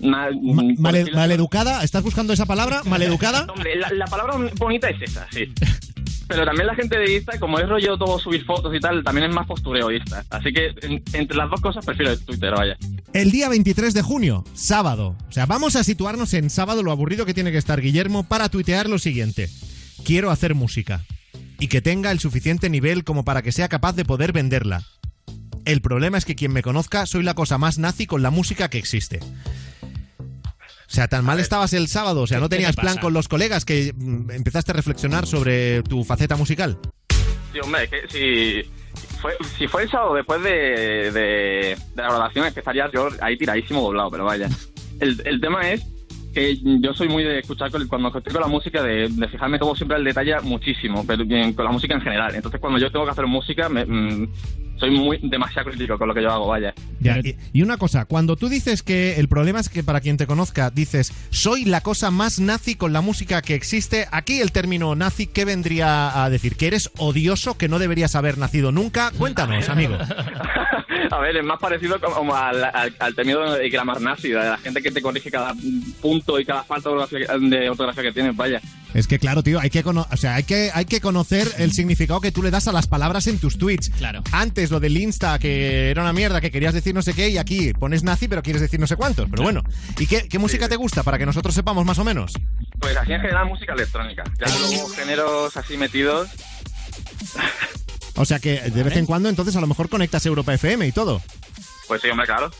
decirlo- maleducada, ¿estás buscando esa palabra? ¿Maleducada? Hombre, la, la palabra bonita es esa, sí. Pero también la gente de Insta, como es rollo todo subir fotos y tal, también es más postureoísta. Así que en- entre las dos cosas prefiero Twitter, vaya. El día 23 de junio, sábado. O sea, vamos a situarnos en sábado, lo aburrido que tiene que estar Guillermo para tuitear lo siguiente. Quiero hacer música. Y que tenga el suficiente nivel como para que sea capaz de poder venderla. El problema es que quien me conozca soy la cosa más nazi con la música que existe. O sea, tan mal estabas el sábado, o sea, ¿Qué- no tenías te plan con los colegas que mm, empezaste a reflexionar sobre tu faceta musical. Sí, hombre, es que si fue, si fue el sábado después de, de, de la grabación, es que estaría yo ahí tiradísimo doblado, pero vaya. El, el tema es que yo soy muy de escuchar con- cuando estoy con la música, de, de fijarme todo siempre el detalle muchísimo, pero bien, con la música en general. Entonces cuando yo tengo que hacer música, me- mm, soy muy demasiado crítico con lo que yo hago, vaya. Ya, y, y una cosa, cuando tú dices que el problema es que para quien te conozca, dices, soy la cosa más nazi con la música que existe, aquí el término nazi, ¿qué vendría a decir? ¿Que eres odioso, que no deberías haber nacido nunca? Cuéntanos, amigo. A ver, es más parecido como al, al, al término de grammar nazi, de la gente que te corrige cada punto y cada falta de ortografía, que tienes, vaya. Es que claro, tío, hay que, cono- o sea, hay que, hay que conocer el significado que tú le das a las palabras en tus tweets. Claro. Antes lo del Insta, que era una mierda, que querías decir no sé qué, y aquí pones nazi, pero quieres decir no sé cuántos. Pero bueno, ¿y qué, qué música te gusta para que nosotros sepamos más o menos? Pues así en general música electrónica. Ya luego géneros así metidos. O sea que de vez en cuando entonces a lo mejor conectas Europa FM y todo. Pues sí, hombre, claro.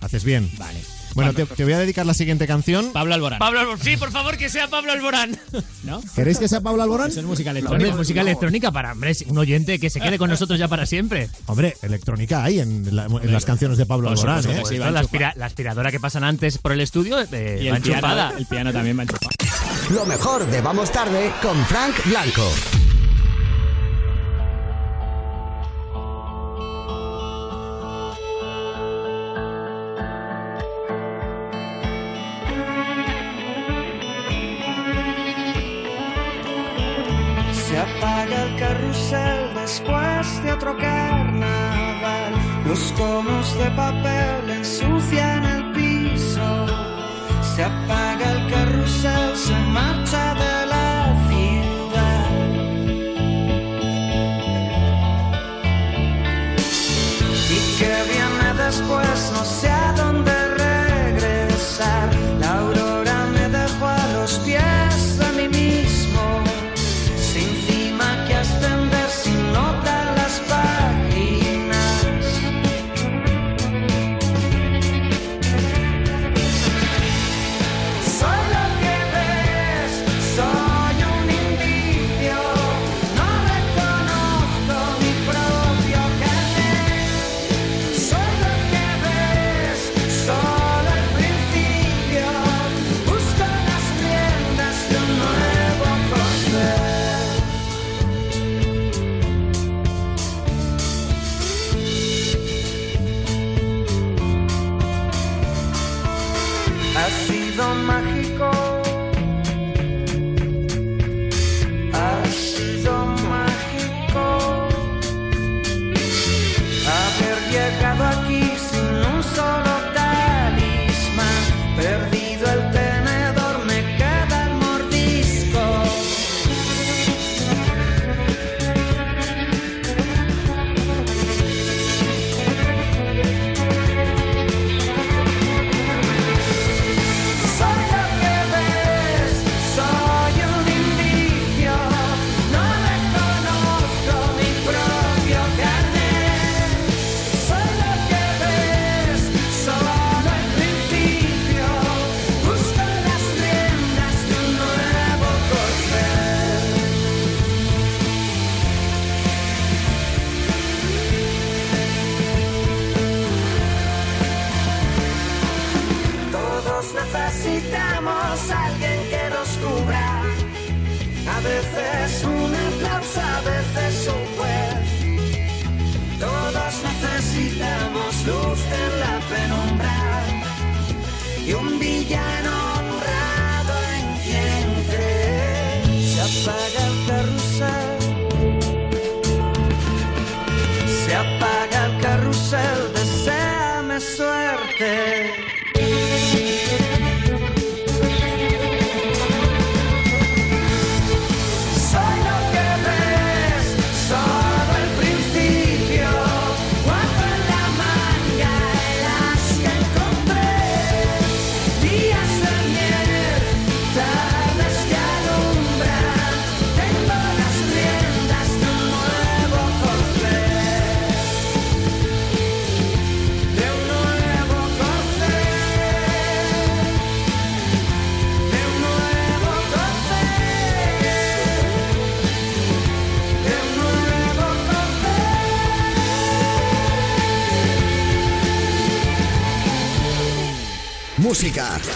Haces bien. Vale. Bueno, te, te voy a dedicar la siguiente canción. Pablo Alborán. Pablo Alborán. Sí, por favor, que sea Pablo Alborán. ¿No? ¿Queréis que sea Pablo Alborán? Eso es música Hombre, electrónica. música electrónica para hombre, un oyente que se quede con nosotros ya para siempre. Hombre, electrónica hay en, la- en las canciones de Pablo Alborán, supuesto ¿eh? sí, va la, enchufada. aspira- la aspiradora que pasan antes por el estudio eh, Y va el piano, enchufada. el piano también va enchufado. Lo mejor de Vamos Tarde con Frank Blanco. Se apaga el carrusel después de otro carnaval. Los conos de papel ensucian el piso. Se apaga el carrusel, se marcha de la ciudad. Y que viene después,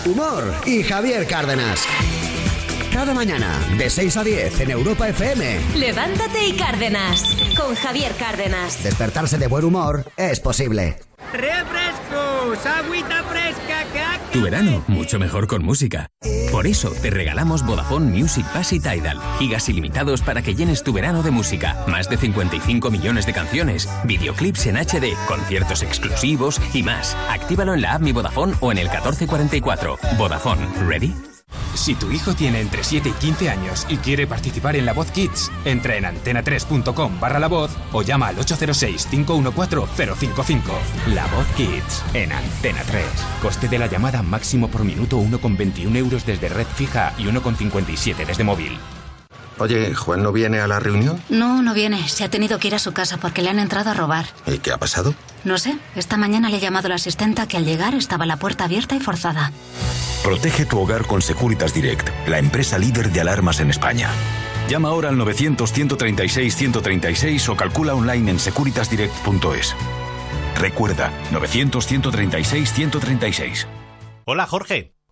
humor y Javier Cárdenas. Cada mañana, de 6 a 10 en Europa FM. Levántate y Cárdenas. Con Javier Cárdenas. Despertarse de buen humor es posible. ¡Refrescos! ¡Agüita fresca! ¡Que Tu verano, mucho mejor con música. Por eso te regalamos Vodafone Music Pass y Tidal. Gigas ilimitados para que llenes tu verano de música. Más de 55 millones de canciones, videoclips en HD, conciertos exclusivos y más. Actívalo en la app Mi Vodafone o en el 1444. Vodafone, ¿ready? Si tu hijo tiene entre 7 y 15 años y quiere participar en La Voz Kids, entra en antena3.com barra La Voz o llama al 806-514-055. La Voz Kids en Antena 3. Coste de la llamada máximo por minuto 1,21 euros desde red fija y 1,57 desde móvil. Oye, ¿Juan no viene a la reunión? No, no viene. Se ha tenido que ir a su casa porque le han entrado a robar. ¿Y qué ha pasado? No sé. Esta mañana le he llamado a la asistenta que al llegar estaba la puerta abierta y forzada. Protege tu hogar con Securitas Direct, la empresa líder de alarmas en España. Llama ahora al 900-136-136 o calcula online en securitasdirect.es. Recuerda, 900-136-136. Hola Jorge.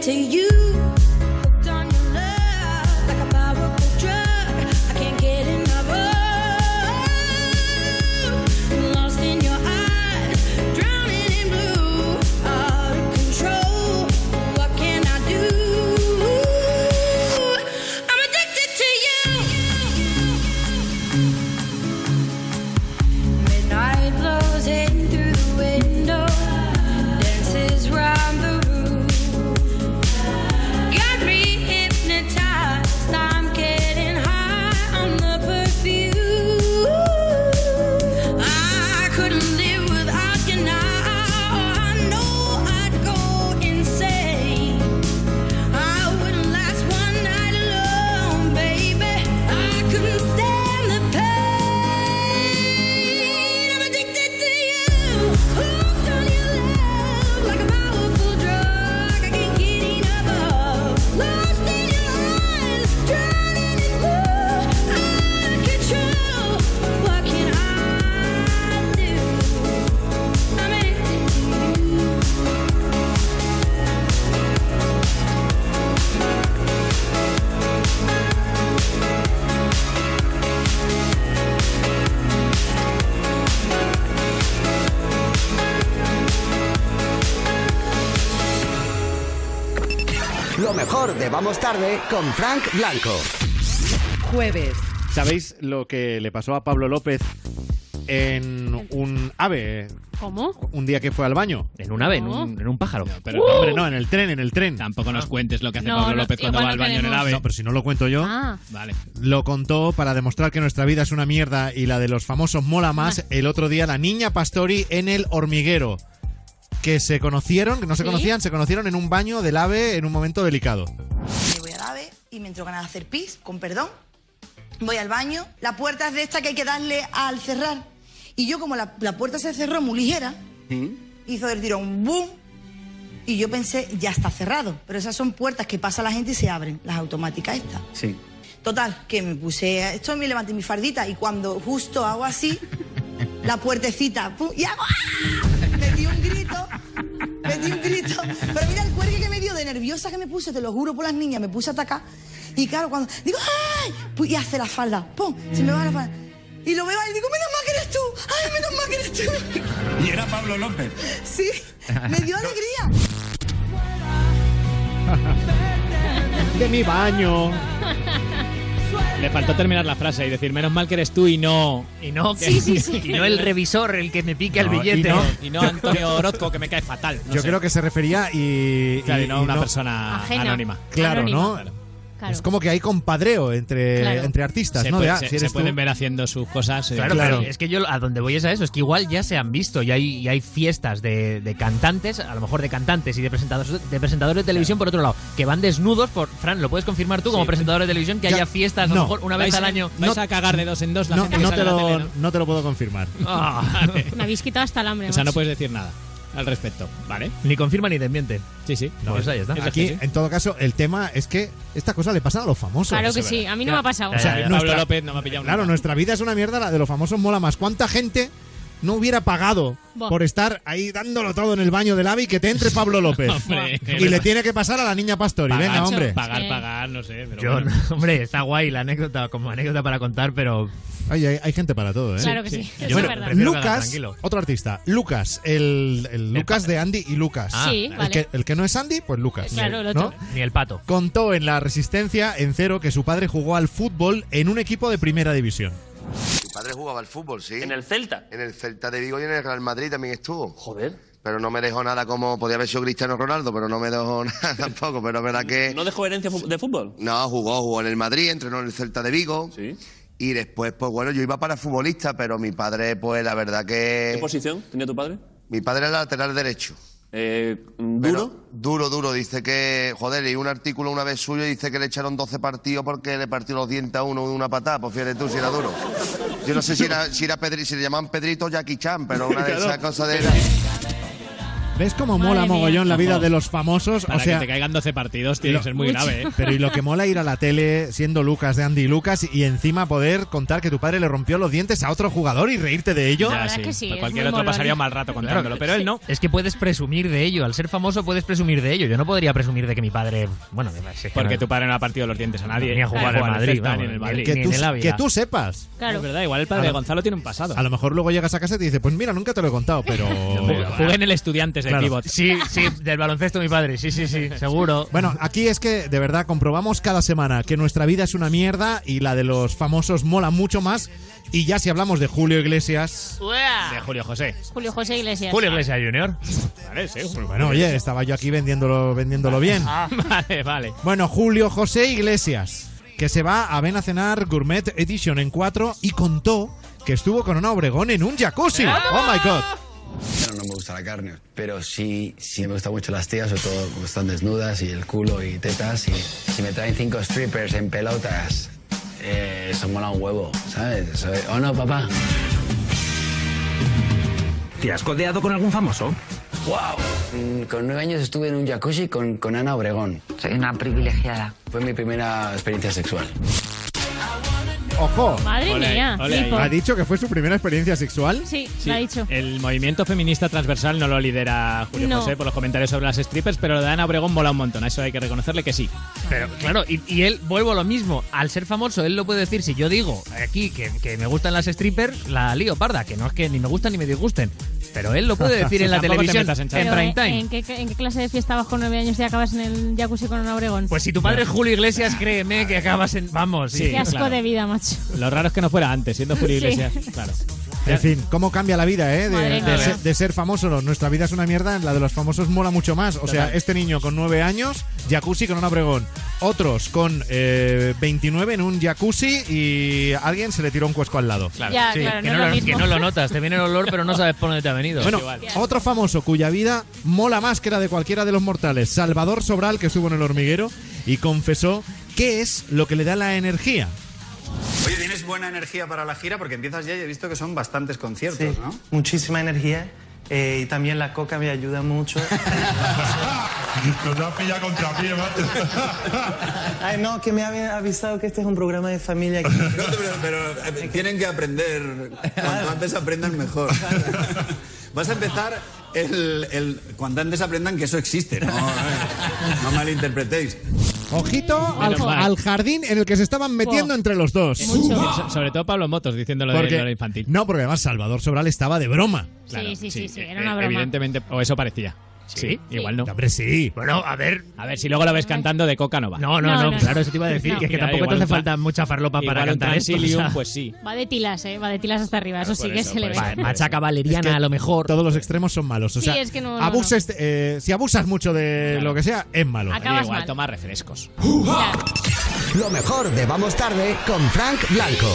To you. Vamos tarde con Frank Blanco. Jueves. ¿Sabéis lo que le pasó a Pablo López en un ave? ¿Cómo? Un día que fue al baño. En un ave, en un, en un pájaro. Pero no, hombre, no, en el tren, en el tren. Tampoco nos cuentes lo que hace No, Pablo no, López cuando igual va al no baño en el queremos. ave. No, pero si no lo cuento yo. Ah. Vale. Lo contó para demostrar que nuestra vida es una mierda y la de los famosos mola más el otro día la niña Pastori en el hormiguero. Que se conocieron, que no se ¿Sí? conocían, se conocieron en un baño del ave en un momento delicado. Me voy al ave y me entro ganas de hacer pis, con perdón. Voy al baño, la puerta es de esta que hay que darle al cerrar. Y yo, como la, la puerta se cerró muy ligera, hizo del tirón ¡boom! Y yo pensé, ya está cerrado. Pero esas son puertas que pasa la gente y se abren, las automáticas estas. Sí. Total, que me puse esto, me levanté mi fardita y cuando justo hago así, la puertecita, ¡pum! y hago ¡ah! Metí un grito, metí un nerviosa que me puse, te lo juro por las niñas, me puse a atacar. Y claro, cuando digo, ¡ay! Pues, y hace la falda, ¡pum! Se me va la falda. Y lo veo ahí y digo, menos mal que eres tú, ¡ay, menos mal que eres tú! Y era Pablo López. Sí, me dio alegría. De mi baño. Le faltó terminar la frase y decir, menos mal que eres tú y no... Y no, que- y no el revisor el que me pique el No, y billete. no- Y no Antonio Orozco, que me cae fatal. no Yo sé. creo que se refería y. Claro, y y- no y una persona Ajena. anónima. Claro, Anónima. ¿no? Claro. Es como que hay compadreo entre, Claro. entre artistas, Se, ¿no? puede- De, ah, se- si se pueden ver haciendo sus cosas. eh, Claro, Claro. es que yo a donde voy es a eso, es que igual ya se han visto y hay, y hay fiestas de, de cantantes, a lo mejor de cantantes y de presentadores, de presentadores de televisión por otro lado, que van desnudos por... Fran, ¿lo puedes confirmar tú como Sí. presentador de televisión que Ya- haya fiestas a no. lo mejor una vez Vais- al año? Vais No- a cagar de dos en dos la No, gente que no sale te en la lo, tele, ¿no? no te lo puedo confirmar. Vale. Me habéis quitado hasta el hambre. O sea, no puedes decir nada al respecto, ¿vale? Ni confirma ni desmiente. Sí, sí. No, pues ahí está. Eso Aquí, sí, en todo caso, el tema es que esta cosa le pasa a los famosos. Claro que sí, a mí no me ha pasado. Ya, ya, ya. Pablo nuestra- López no me ha pillado Claro, nunca. nuestra vida es una mierda, la de los famosos mola más. ¿Cuánta gente no hubiera pagado Buah. por estar ahí dándolo todo en el baño del AVI que te entre Pablo López? Hombre, y le tiene que pasar a la niña Pastori. Pagar, Venga, hombre. Pagar, pagar, no sé. Pero Yo, bueno. hombre, está guay la anécdota como anécdota para contar, pero hay, hay gente para todo, ¿eh? Claro que sí, sí. Yo cagar Lucas, tranquilo. otro artista. Lucas, el, el Lucas de Andy y Lucas. Ah, Sí, el, vale. que, el que no es Andy, pues Lucas. Claro, el ¿no? otro. ni el pato. Contó en La Resistencia, en cero, que su padre jugó al fútbol en un equipo de primera división. Mi padre jugaba al fútbol, sí. ¿En el Celta? En el Celta de Vigo y en el Real Madrid también estuvo. Joder. Pero no me dejó nada como podía haber sido Cristiano Ronaldo, pero no me dejó nada tampoco. Pero es verdad que. ¿No dejó herencia de fútbol? No, jugó, jugó en el Madrid, entrenó en el Celta de Vigo. Sí. Y después, pues bueno, yo iba para futbolista, pero mi padre, pues la verdad ¿Qué que. posición tenía tu padre? Mi padre era lateral derecho. Eh, ¿Duro? Pero duro, duro. Dice que, joder, leí un artículo una vez suyo y dice que le echaron 12 partidos porque le partió los dientes a uno de una patada. Pues fíjate tú si era duro. Yo no sé si era, si era Pedri, si le llamaban Pedrito o Jackie Chan, pero una de esas cosas de... ¿Ves cómo Madre mola mía. mogollón la vida de los famosos? Para o sea, que te caigan 12 partidos tiene lo- que ser muy Uy. grave, ¿eh? Pero y lo que mola ir a la tele siendo Lucas de Andy y Lucas y encima poder contar que tu padre le rompió los dientes a otro jugador y reírte de ello. La Ya, verdad sí. es que sí, Pues es cualquier muy otro molón. pasaría un mal rato contándolo, pero él no. Es que puedes presumir de ello. Al ser famoso puedes presumir de ello. Yo no podría presumir de que mi padre. Bueno, es que Porque no- tu padre no ha partido los dientes a nadie. Ni a jugar en el Madrid, Celta, vamos, ni en el ni Madrid. el- que, ni tú, en el Ávila. que tú sepas. Claro. Es verdad, igual el padre de Gonzalo tiene un pasado. A lo mejor luego llegas a casa y te dice, pues mira, nunca te lo he contado, pero... Jugué en el Estudiantes de Claro. pívot. Sí, sí, del baloncesto mi padre. Sí, sí, sí, seguro. Bueno, aquí es que de verdad comprobamos cada semana que nuestra vida es una mierda y la de los famosos mola mucho más. Y ya si hablamos de Julio Iglesias... Uea. De Julio José. Julio José Iglesias. Julio Iglesias Junior. Vale, sí. Julio Bueno, oye, estaba yo aquí vendiéndolo, vendiéndolo bien. Vale, vale. Bueno, Julio José Iglesias, que se va a Ven a Cenar Gourmet Edition en 4 y contó que estuvo con una Obregón en un jacuzzi. ¡Oh, my God! Bueno, no me gusta la carne, pero sí, sí me gustan mucho las tías, sobre todo cuando están desnudas y el culo y tetas. Y si me traen cinco strippers en pelotas, eh, eso mola un huevo, ¿sabes? Eso- ¿O no, papá? ¿Te has codeado con algún famoso? ¡Wow! Mm, Con nueve años estuve en un jacuzzi con, con Ana Obregón. Soy una privilegiada. Fue mi primera experiencia sexual. ¡Ojo! Madre Ole ahí, mía. ole ahí. flipo. ¿Ha dicho que fue su primera experiencia sexual? Sí, Sí, lo ha dicho. El movimiento feminista transversal no lo lidera Julio No. José por los comentarios sobre las strippers, pero lo de Ana Obregón mola un montón. A eso hay que reconocerle que sí. Pero claro, y, y él, vuelvo a lo mismo, al ser famoso, él lo puede decir, si yo digo aquí que, que me gustan las strippers, la lío parda, que no es que ni me gustan ni me disgusten. Pero él lo puede decir en la te televisión, metas en en, prime time. ¿en qué, en qué clase de fiesta vas con nueve años y acabas en el jacuzzi con un Obregón? Pues si tu padre es Julio Iglesias, créeme que acabas en... Vamos, sí. Sí, Qué asco claro. de vida, macho. Lo raro es que no fuera antes, siendo Julio Sí. Iglesias. Claro. En fin, cómo cambia la vida, ¿eh? De, de ser, de ser famoso. Nuestra vida es una mierda, la de los famosos mola mucho más. O sea, este niño con 9 años, jacuzzi con un Obregón. Otros con eh, 29 en un jacuzzi y alguien se le tiró un cuesco al lado. Claro. Ya, Sí, claro, que, no, lo lo, mismo. que no lo notas, te viene el olor, pero no sabes por dónde te ha venido. Bueno, igual. otro famoso cuya vida mola más que la de cualquiera de los mortales, Salvador Sobral, que estuvo en el hormiguero y confesó qué es lo que le da la energía. Oye, ¿tienes buena energía para la gira? Porque empiezas ya y he visto que son bastantes conciertos, Sí, ¿no? muchísima energía eh, y también la coca me ayuda mucho. Nos has pillado contra pie, macho. Ay, no, que me habían avisado que este es un programa de familia. No, pero, pero, eh, tienen que aprender. Cuanto antes aprendan, mejor. Vas a empezar el, el- cuando antes aprendan que eso existe, no, no malinterpretéis. Ojito al, jardín en el que se estaban metiendo entre los dos. So- Sobre todo Pablo Motos diciéndolo de Porque- lo infantil. No, porque además Salvador Sobral estaba de broma. Sí, sí, sí, sí, era Eh, una broma. Evidentemente, o eso parecía. Sí, igual no. Hombre, sí. Bueno, a ver. A ver, si luego lo ves cantando de coca no va. No, no, No, no, no, claro, eso te iba a decir, No. que, es que Mira, tampoco te igual hace un tra- falta mucha farlopa para Igual un cantar esto. Transilium, o sea. pues sí. Va de tilas, ¿eh? Va de tilas hasta arriba. Eso sí por que eso, se le por ve. eso. Machaca valeriana, Es que a lo mejor. Todos los extremos son malos. O Sí, sea, es que no- no, abuses, eh, si abusas mucho de lo que sea, es malo. Acabas igual mal. toma refrescos. Lo mejor de Vamos Tarde con Frank Blanco.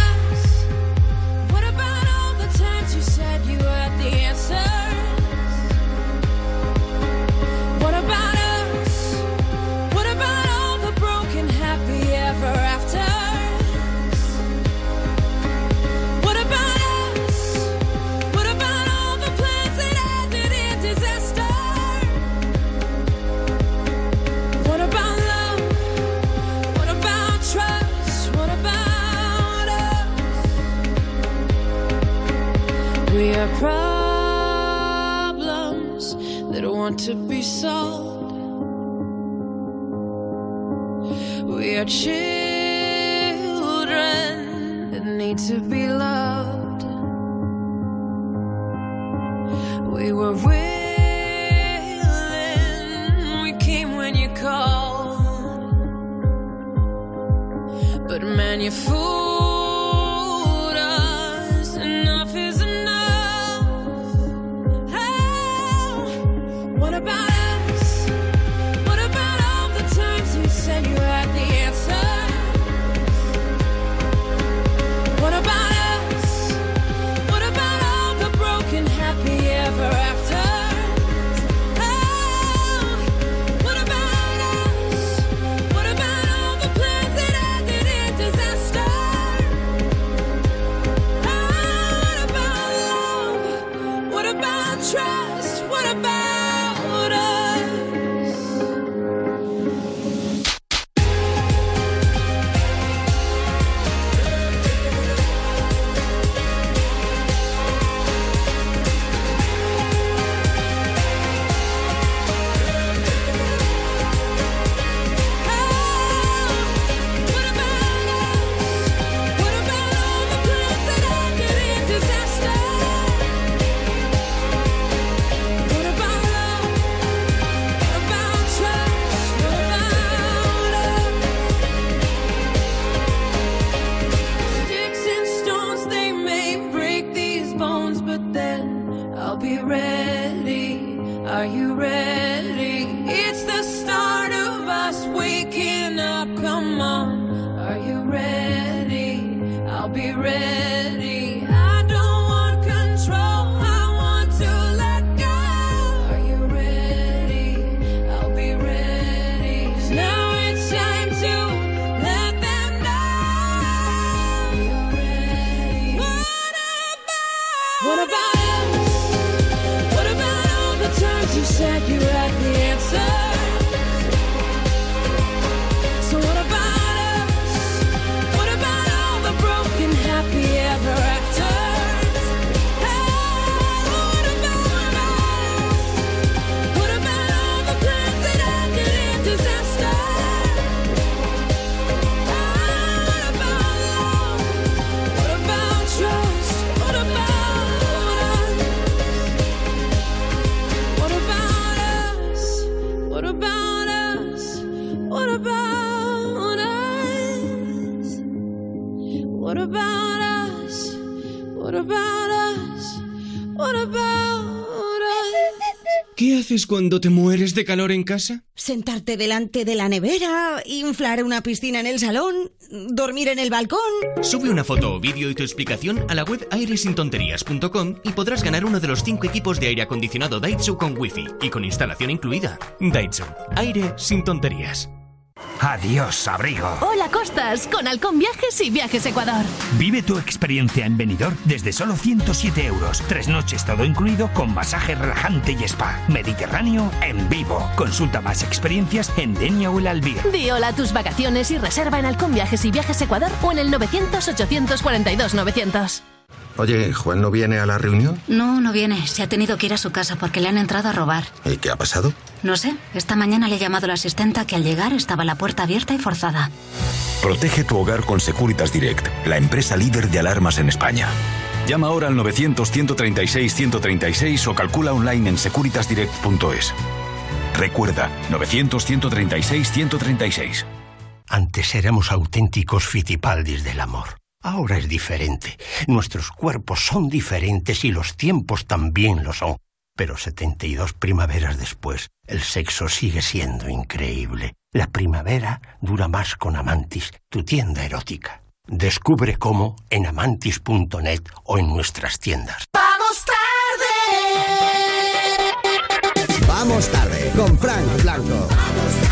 We are problems that want to be solved. We are children that need to be loved. We were willing, we came when you called. But man, you fooled cuando te mueres de calor en casa? Sentarte delante de la nevera, inflar una piscina en el salón, dormir en el balcón. Sube una foto o vídeo y tu explicación a la web airesintonterías.com y podrás ganar uno de los cinco equipos de aire acondicionado Daitsu con wifi y con instalación incluida. Daitsu, aire sin tonterías. Adiós, abrigo. Hola Costas, con Halcón Viajes y Viajes Ecuador. Vive tu experiencia en Benidorm desde solo 107 euros. Tres noches todo incluido con masaje relajante y spa. Mediterráneo en vivo. Consulta más experiencias en Denia o el Albir. Di hola a tus vacaciones y reserva en Halcón Viajes y Viajes Ecuador o en el 900-842-900. Oye, ¿Juan no viene a la reunión? No, no viene. Se ha tenido que ir a su casa porque le han entrado a robar. ¿Y qué ha pasado? No sé. Esta mañana le he llamado a la asistenta que al llegar estaba la puerta abierta y forzada. Protege tu hogar con Securitas Direct, la empresa líder de alarmas en España. Llama ahora al 900-136-136 o calcula online en securitasdirect.es. Recuerda, 900-136-136. Antes éramos auténticos fitipaldis del amor. Ahora es diferente. Nuestros cuerpos son diferentes y los tiempos también lo son. Pero 72 primaveras después, el sexo sigue siendo increíble. La primavera dura más con Amantis, tu tienda erótica. Descubre cómo en amantis.net o en nuestras tiendas. ¡Vamos tarde! Vamos tarde con Frank Blanco. Let's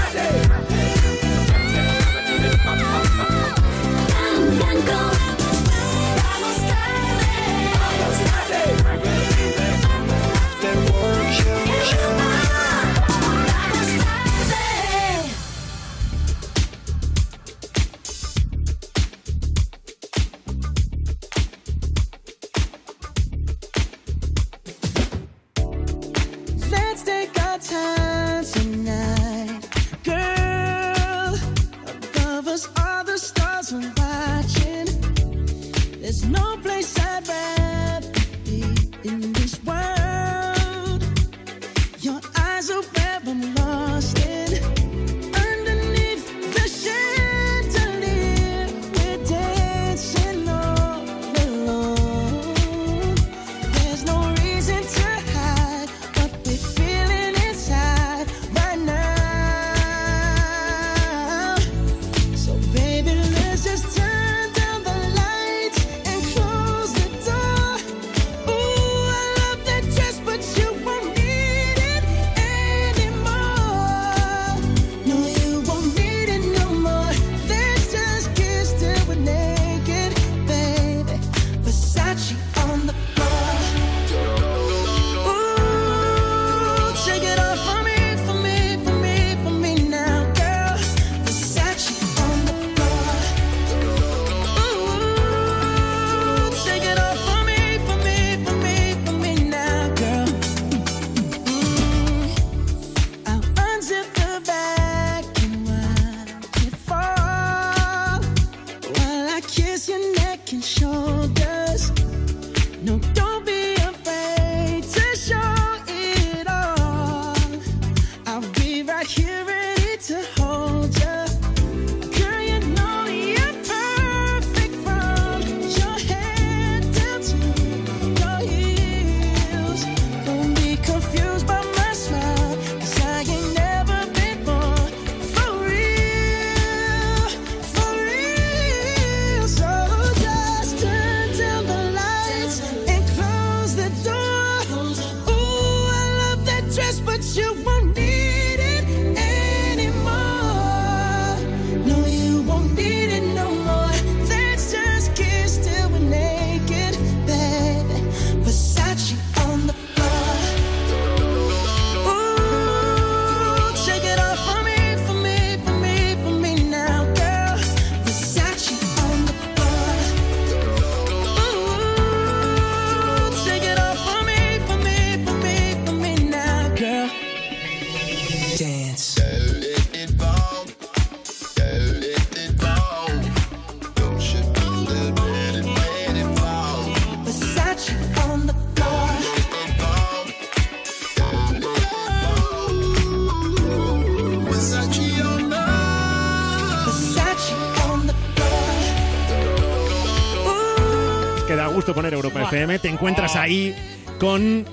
FM. Te encuentras ahí con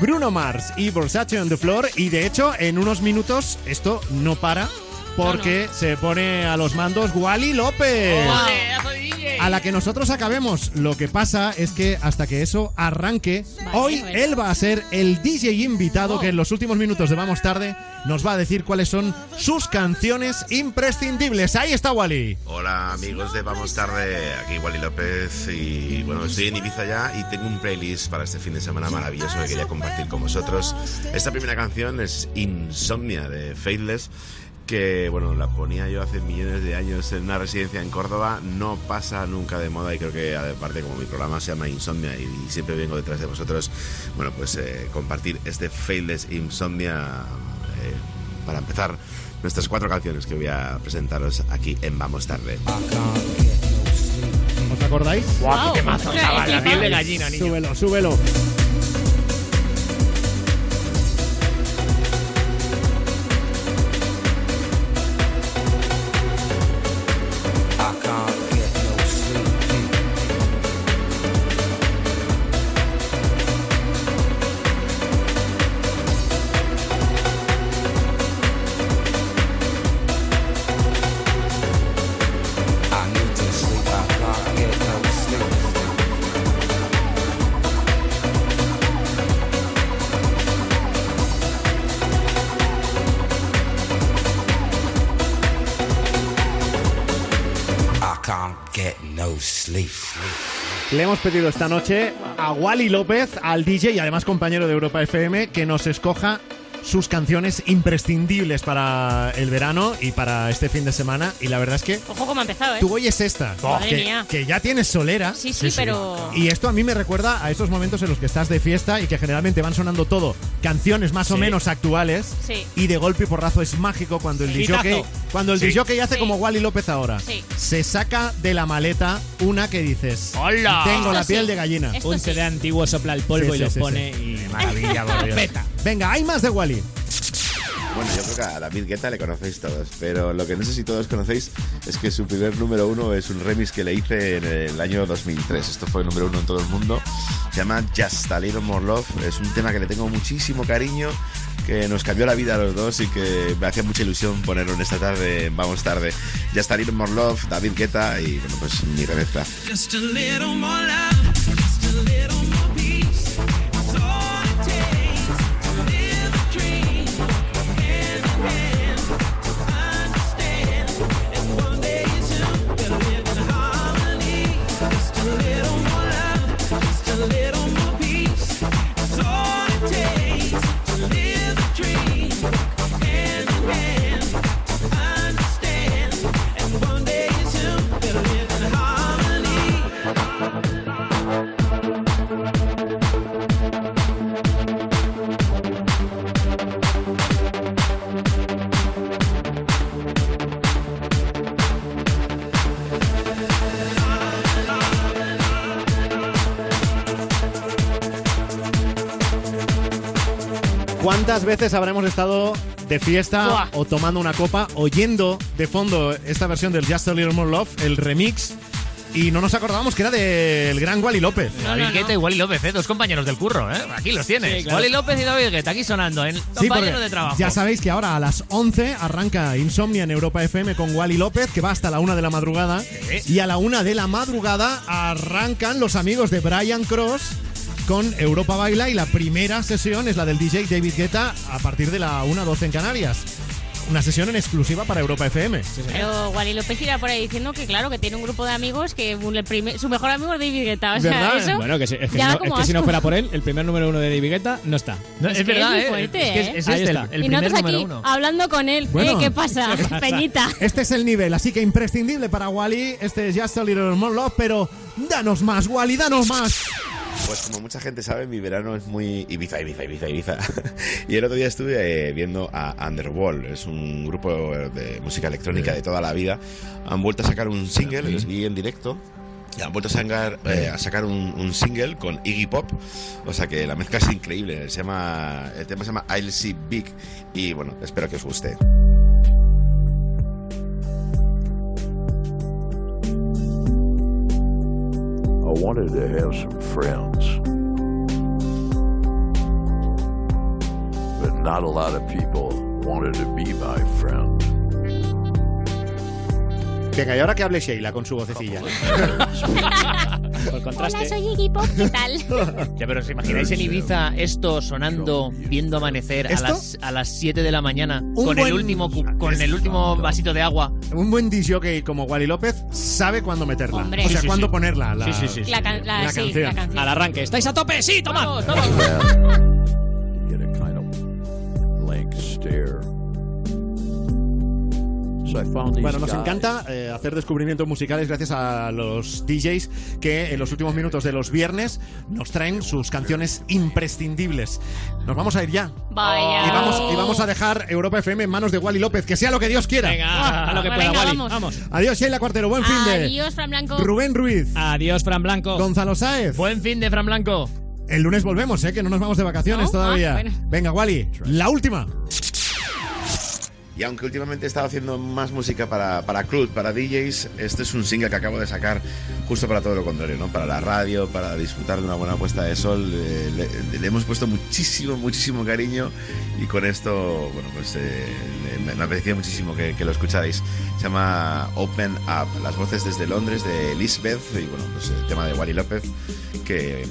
Bruno Mars y Versace on the Floor. Y de hecho, en unos minutos esto no para porque se pone a los mandos Wally López. A la que nosotros acabemos. Lo que pasa es que hasta que eso arranque, hoy él va a ser el DJ invitado que en los últimos minutos de Vamos Tarde nos va a decir cuáles son sus canciones imprescindibles. Ahí está Wally. Hola amigos de Vamos Tarde, aquí Wally López y bueno, estoy en Ibiza ya y tengo un playlist para este fin de semana maravilloso que quería compartir con vosotros. Esta primera canción es Insomnia de Faithless que bueno, la ponía yo hace millones de años en una residencia en Córdoba, no pasa nunca de moda y creo que aparte como mi programa se llama Insomnia y, siempre vengo detrás de vosotros, bueno pues eh, compartir este Faithless Insomnia para empezar nuestras cuatro canciones que voy a presentaros aquí en Vamos Tarde. ¿Os acordáis? Guau, qué temazo, chaval, la piel de gallina, niño. Súbelo, súbelo. Pedido esta noche a Wally López, al DJ y además compañero de Europa FM, que nos escoja sus canciones imprescindibles para el verano y para este fin de semana. Y la verdad es que Ojo cómo ha empezado, ¿eh? tú oyes esta, Madre que, mía. que ya tienes solera. Sí, sí, pero... Y esto a mí me recuerda a esos momentos en los que estás de fiesta y que generalmente van sonando todo canciones más o menos actuales Sí. y de golpe y porrazo es mágico cuando el. DJ cuando el Sí. DJ hace Sí. como Wally López ahora Sí. se saca de la maleta una que dices ¡Hola! tengo la piel sí. de gallina Un CD antiguo sopla el polvo Sí, y sí, lo sí, pone sí. y... maravilla por Dios. Venga hay más de Wally Bueno, yo creo que a David Guetta le conocéis todos, pero lo que no sé si todos conocéis es que su primer número uno es un remix que le hice en el año 2003. Esto fue el número uno en todo el mundo. Se llama Just a Little More Love. Es un tema que le tengo muchísimo cariño, que nos cambió la vida a los dos y que me hacía mucha ilusión ponerlo en esta tarde, vamos tarde. Just a Little More Love, David Guetta y bueno, pues mi remezcla. Just a little more love, ¿Cuántas veces habremos estado de fiesta Buah. o tomando una copa oyendo de fondo esta versión del Just a Little More Love, el remix, y no nos acordábamos que era del gran Wally López? David Guetta y Wally López, ¿eh? dos compañeros del curro, ¿eh? aquí los tienes. Sí, claro. Wally López y David Guetta, aquí sonando, en Sí, compañeros de trabajo. Ya sabéis que ahora a las 11 arranca Insomnia en Europa FM con Wally López, que va hasta la 1 de la madrugada. Y a la 1 de la madrugada arrancan los amigos de Brian Cross con Europa Baila y la primera sesión es la del DJ David Guetta a partir de la 1.12 en Canarias. Una sesión en exclusiva para Europa FM. Pero Wally López irá por ahí diciendo que, claro, que tiene un grupo de amigos que el primer- su mejor amigo es David Guetta. O sea, ¿Verdad? eso. Bueno, que, si- es que, no, es que si no fuera por él, el primer número uno de David Guetta no está. No, Es es, que es verdad, muy ¿eh? fuerte, es que es, ¿eh? es Ahí este, el, está. el y primer nosotros número aquí uno. hablando con él. Bueno. ¿Eh? ¿Qué pasa? ¿Qué pasa? Peñita. Este es el nivel, así que imprescindible para Wally. Este es Just a Little More Love, pero danos más, Wally, danos más. Pues como mucha gente sabe, mi verano es muy Ibiza, Ibiza, Ibiza, Ibiza. y el otro día estuve eh, viendo a Underworld, es un grupo de música electrónica de toda la vida. Han vuelto a sacar un single, les vi en directo. Y han vuelto a sacar, eh, a sacar un, un single con Iggy Pop. O sea que la mezcla es increíble. Se llama, el tema se llama I'll See Big. Y bueno, espero que os guste. Wanted to have some friends. But not a lot of people wanted to be my friend. Venga, y ahora que hable Sheila con su vocecilla. Por Hola, soy Iggy Pop, ¿qué tal? Ya, pero ¿os imagináis en Ibiza esto sonando, viendo amanecer a ¿Esto? las, a las 7 de la mañana Un con, buen- el último, cu- con el último vasito de agua? Un buen disjockey como Wally López sabe cuándo meterla. Hombre. O sea, Sí, sí, cuándo sí. ponerla. La, Sí, sí, sí, sí. La, can- la- La sí, canción. la canción. Al arranque. ¿Estáis a tope? Sí, toma. You get a kind of blank stare. Bueno, nos encanta eh, hacer descubrimientos musicales gracias a los DJs que en los últimos minutos de los viernes nos traen sus canciones imprescindibles. Nos vamos a ir ya. Vaya. Y vamos, y vamos a dejar Europa FM en manos de Wally López, que sea lo que Dios quiera. Venga, a lo que Venga, pueda, Wally. vamos. Vamos. Adiós, Sheila Cuartero. Buen fin de. Adiós, Fran Blanco. Rubén Ruiz. Adiós, Fran Blanco. Gonzalo Sáez. Buen fin de Fran Blanco. El lunes volvemos, ¿eh? Que no nos vamos de vacaciones ¿No? todavía. Ah, bueno. Venga, Wally, la última. Y aunque últimamente he estado haciendo más música para, para club, para DJs, este es un single que acabo de sacar justo para todo lo contrario, ¿no? Para la radio, para disfrutar de una buena puesta de sol. eh, le, hemos puesto muchísimo, muchísimo cariño y con esto, bueno, pues eh, me, me apetecía muchísimo que, lo escucharais. Se llama Open Up, las voces desde Londres de Elizabeth y bueno, pues el tema de Wally López que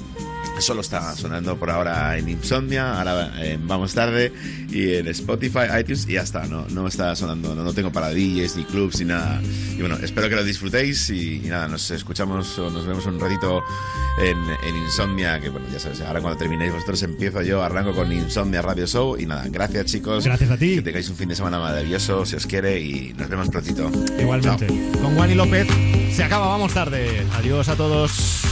solo está sonando por ahora en Insomnia, ahora en Vamos Tarde y en Spotify, iTunes y ya está, no, no está sonando, no, no tengo para DJs ni clubs ni nada. Y bueno, espero que lo disfrutéis y, y nada, nos escuchamos o nos vemos un ratito en, en Insomnia, que bueno, ya sabes, ahora cuando terminéis vosotros empiezo yo, arranco con Insomnia Radio Show y nada, gracias chicos. Gracias a ti. Que tengáis un fin de semana maravilloso, si os quiere y nos vemos prontito. Igualmente. Chao. Con Wally López se acaba, vamos tarde. Adiós a todos.